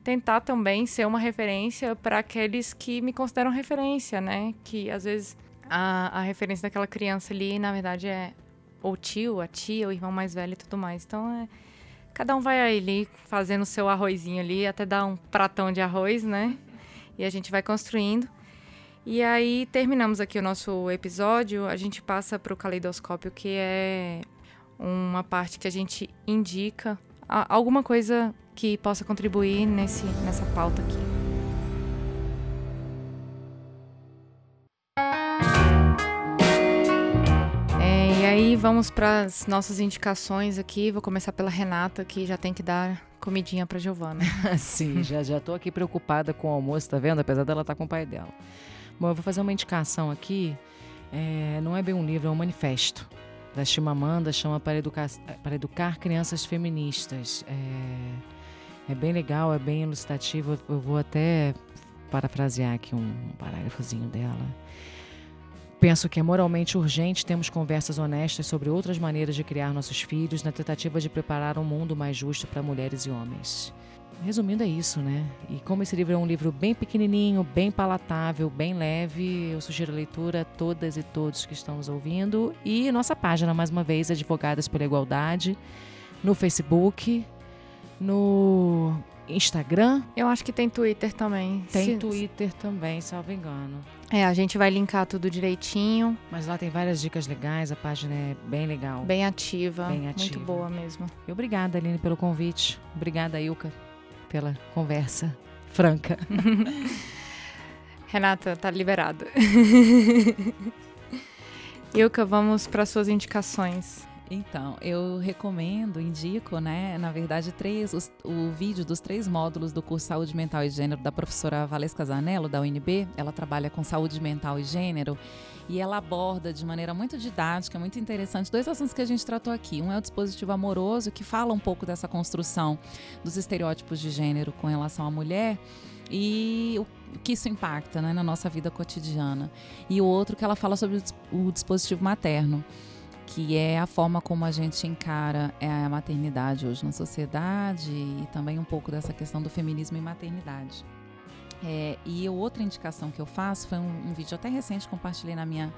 tentar também ser uma referência para aqueles que me consideram referência, né? Que às vezes a, a referência daquela criança ali, na verdade, é ou tio, a tia, o irmão mais velho e tudo mais. Então, é, cada um vai ali fazendo o seu arrozinho ali, até dar um pratão de arroz, né? E a gente vai construindo. E aí terminamos aqui o nosso episódio, a gente passa para o caleidoscópio, que é uma parte que a gente indica alguma coisa que possa contribuir nesse, nessa pauta aqui. Aí vamos para as nossas indicações aqui. Vou começar pela Renata, que já tem que dar comidinha para Giovana. *laughs* Sim, já já tô aqui preocupada com o almoço, tá vendo? Apesar dela estar tá com o pai dela. Bom, eu vou fazer uma indicação aqui. É, não é bem um livro, é um manifesto da Chimamanda, chama para educar, para educar crianças feministas. É, é bem legal, é bem elucidativo. Eu vou até parafrasear aqui um parágrafozinho dela. Penso que é moralmente urgente termos conversas honestas sobre outras maneiras de criar nossos filhos na tentativa de preparar um mundo mais justo para mulheres e homens. Resumindo, é isso, né? E como esse livro é um livro bem pequenininho, bem palatável, bem leve, eu sugiro a leitura a todas e todos que estamos ouvindo. E nossa página, mais uma vez, Advogadas pela Igualdade, no Facebook, no Instagram. Eu acho que tem Twitter também. Tem Se... Twitter também, salvo engano. É, a gente vai linkar tudo direitinho. Mas lá tem várias dicas legais, a página é bem legal. Bem ativa. Bem ativa. Muito boa mesmo. E obrigada, Aline, pelo convite. Obrigada, Ilka, pela conversa franca. *laughs* Renata, tá liberada. *laughs* Ilka, vamos para suas indicações. Então, eu recomendo, indico, né, na verdade, três, os, o vídeo dos três módulos do curso Saúde Mental e Gênero da professora Valesca Zanello, da UNB. Ela trabalha com saúde mental e gênero e ela aborda de maneira muito didática, muito interessante, dois assuntos que a gente tratou aqui. Um é o dispositivo amoroso, que fala um pouco dessa construção dos estereótipos de gênero com relação à mulher e o que isso impacta né, na nossa vida cotidiana. E o outro que ela fala sobre o dispositivo materno que é a forma como a gente encara é, a maternidade hoje na sociedade e também um pouco dessa questão do feminismo e maternidade. É, e outra indicação que eu faço foi um, um vídeo até recente, compartilhei na minha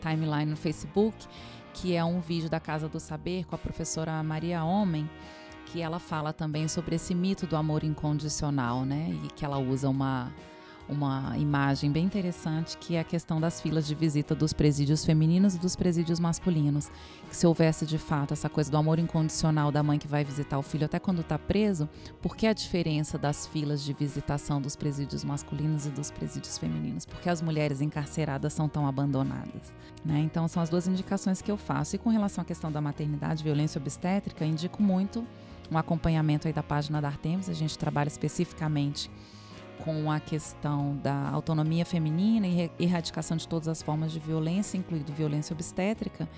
timeline no Facebook, que é um vídeo da Casa do Saber com a professora Maria Homem, que ela fala também sobre esse mito do amor incondicional, né? E que ela usa uma uma imagem bem interessante que é a questão das filas de visita dos presídios femininos e dos presídios masculinos. Que se houvesse de fato essa coisa do amor incondicional da mãe que vai visitar o filho até quando está preso, por que a diferença das filas de visitação dos presídios masculinos e dos presídios femininos? Porque as mulheres encarceradas são tão abandonadas. Né? Então são as duas indicações que eu faço. E com relação à questão da maternidade, violência obstétrica, indico muito um acompanhamento aí da página da Artemis. A gente trabalha especificamente com a questão da autonomia feminina e erradicação de todas as formas de violência, incluindo violência obstétrica.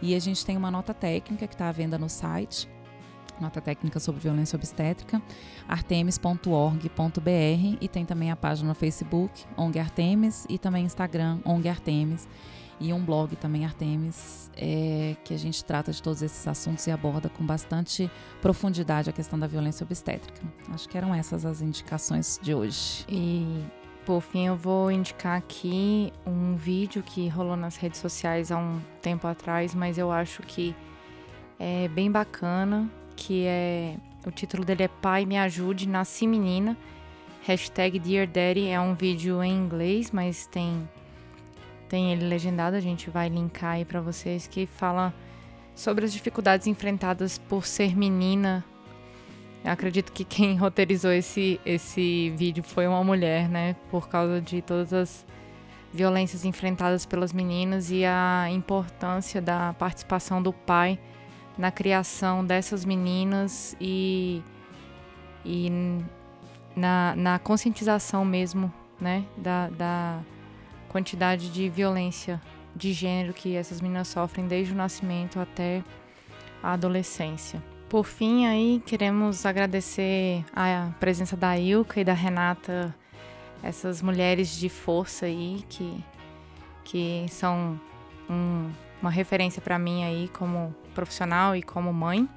E a gente tem uma nota técnica que está à venda no site, nota técnica sobre violência obstétrica, artemis.org.br e tem também a página no Facebook, ONG Artemis, e também Instagram, ONG Artemis e um blog também, Artemis, é, que a gente trata de todos esses assuntos e aborda com bastante profundidade a questão da violência obstétrica. Acho que eram essas as indicações de hoje. E por fim, eu vou indicar aqui um vídeo que rolou nas redes sociais há um tempo atrás, mas eu acho que é bem bacana, que é o título dele é Pai Me Ajude, Nasci Menina. Hashtag Dear Daddy é um vídeo em inglês, mas tem tem ele legendado, a gente vai linkar aí para vocês, que fala sobre as dificuldades enfrentadas por ser menina. Eu acredito que quem *laughs* roteirizou esse, esse vídeo foi uma mulher, né? Por causa de todas as violências enfrentadas pelas meninas e a importância da participação do pai na criação dessas meninas e, e na, na conscientização mesmo, né? Da, da, quantidade de violência de gênero que essas meninas sofrem desde o nascimento até a adolescência. Por fim, aí queremos agradecer a presença da Ilka e da Renata, essas mulheres de força aí que, que são um, uma referência para mim aí como profissional e como mãe.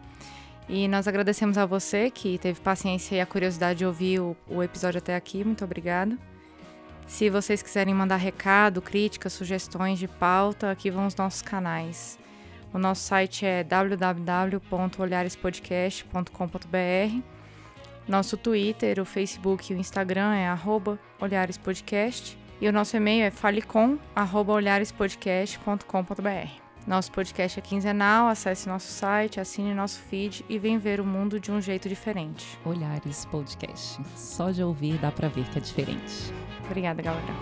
E nós agradecemos a você que teve paciência e a curiosidade de ouvir o, o episódio até aqui. Muito obrigada. Se vocês quiserem mandar recado, críticas, sugestões de pauta, aqui vão os nossos canais. O nosso site é www.olharespodcast.com.br. Nosso Twitter, o Facebook e o Instagram é olharespodcast. E o nosso e-mail é falecom.olharespodcast.com.br. Nosso podcast é quinzenal, acesse nosso site, assine nosso feed e vem ver o mundo de um jeito diferente. Olhares Podcast. Só de ouvir dá para ver que é diferente. Obrigada, galera.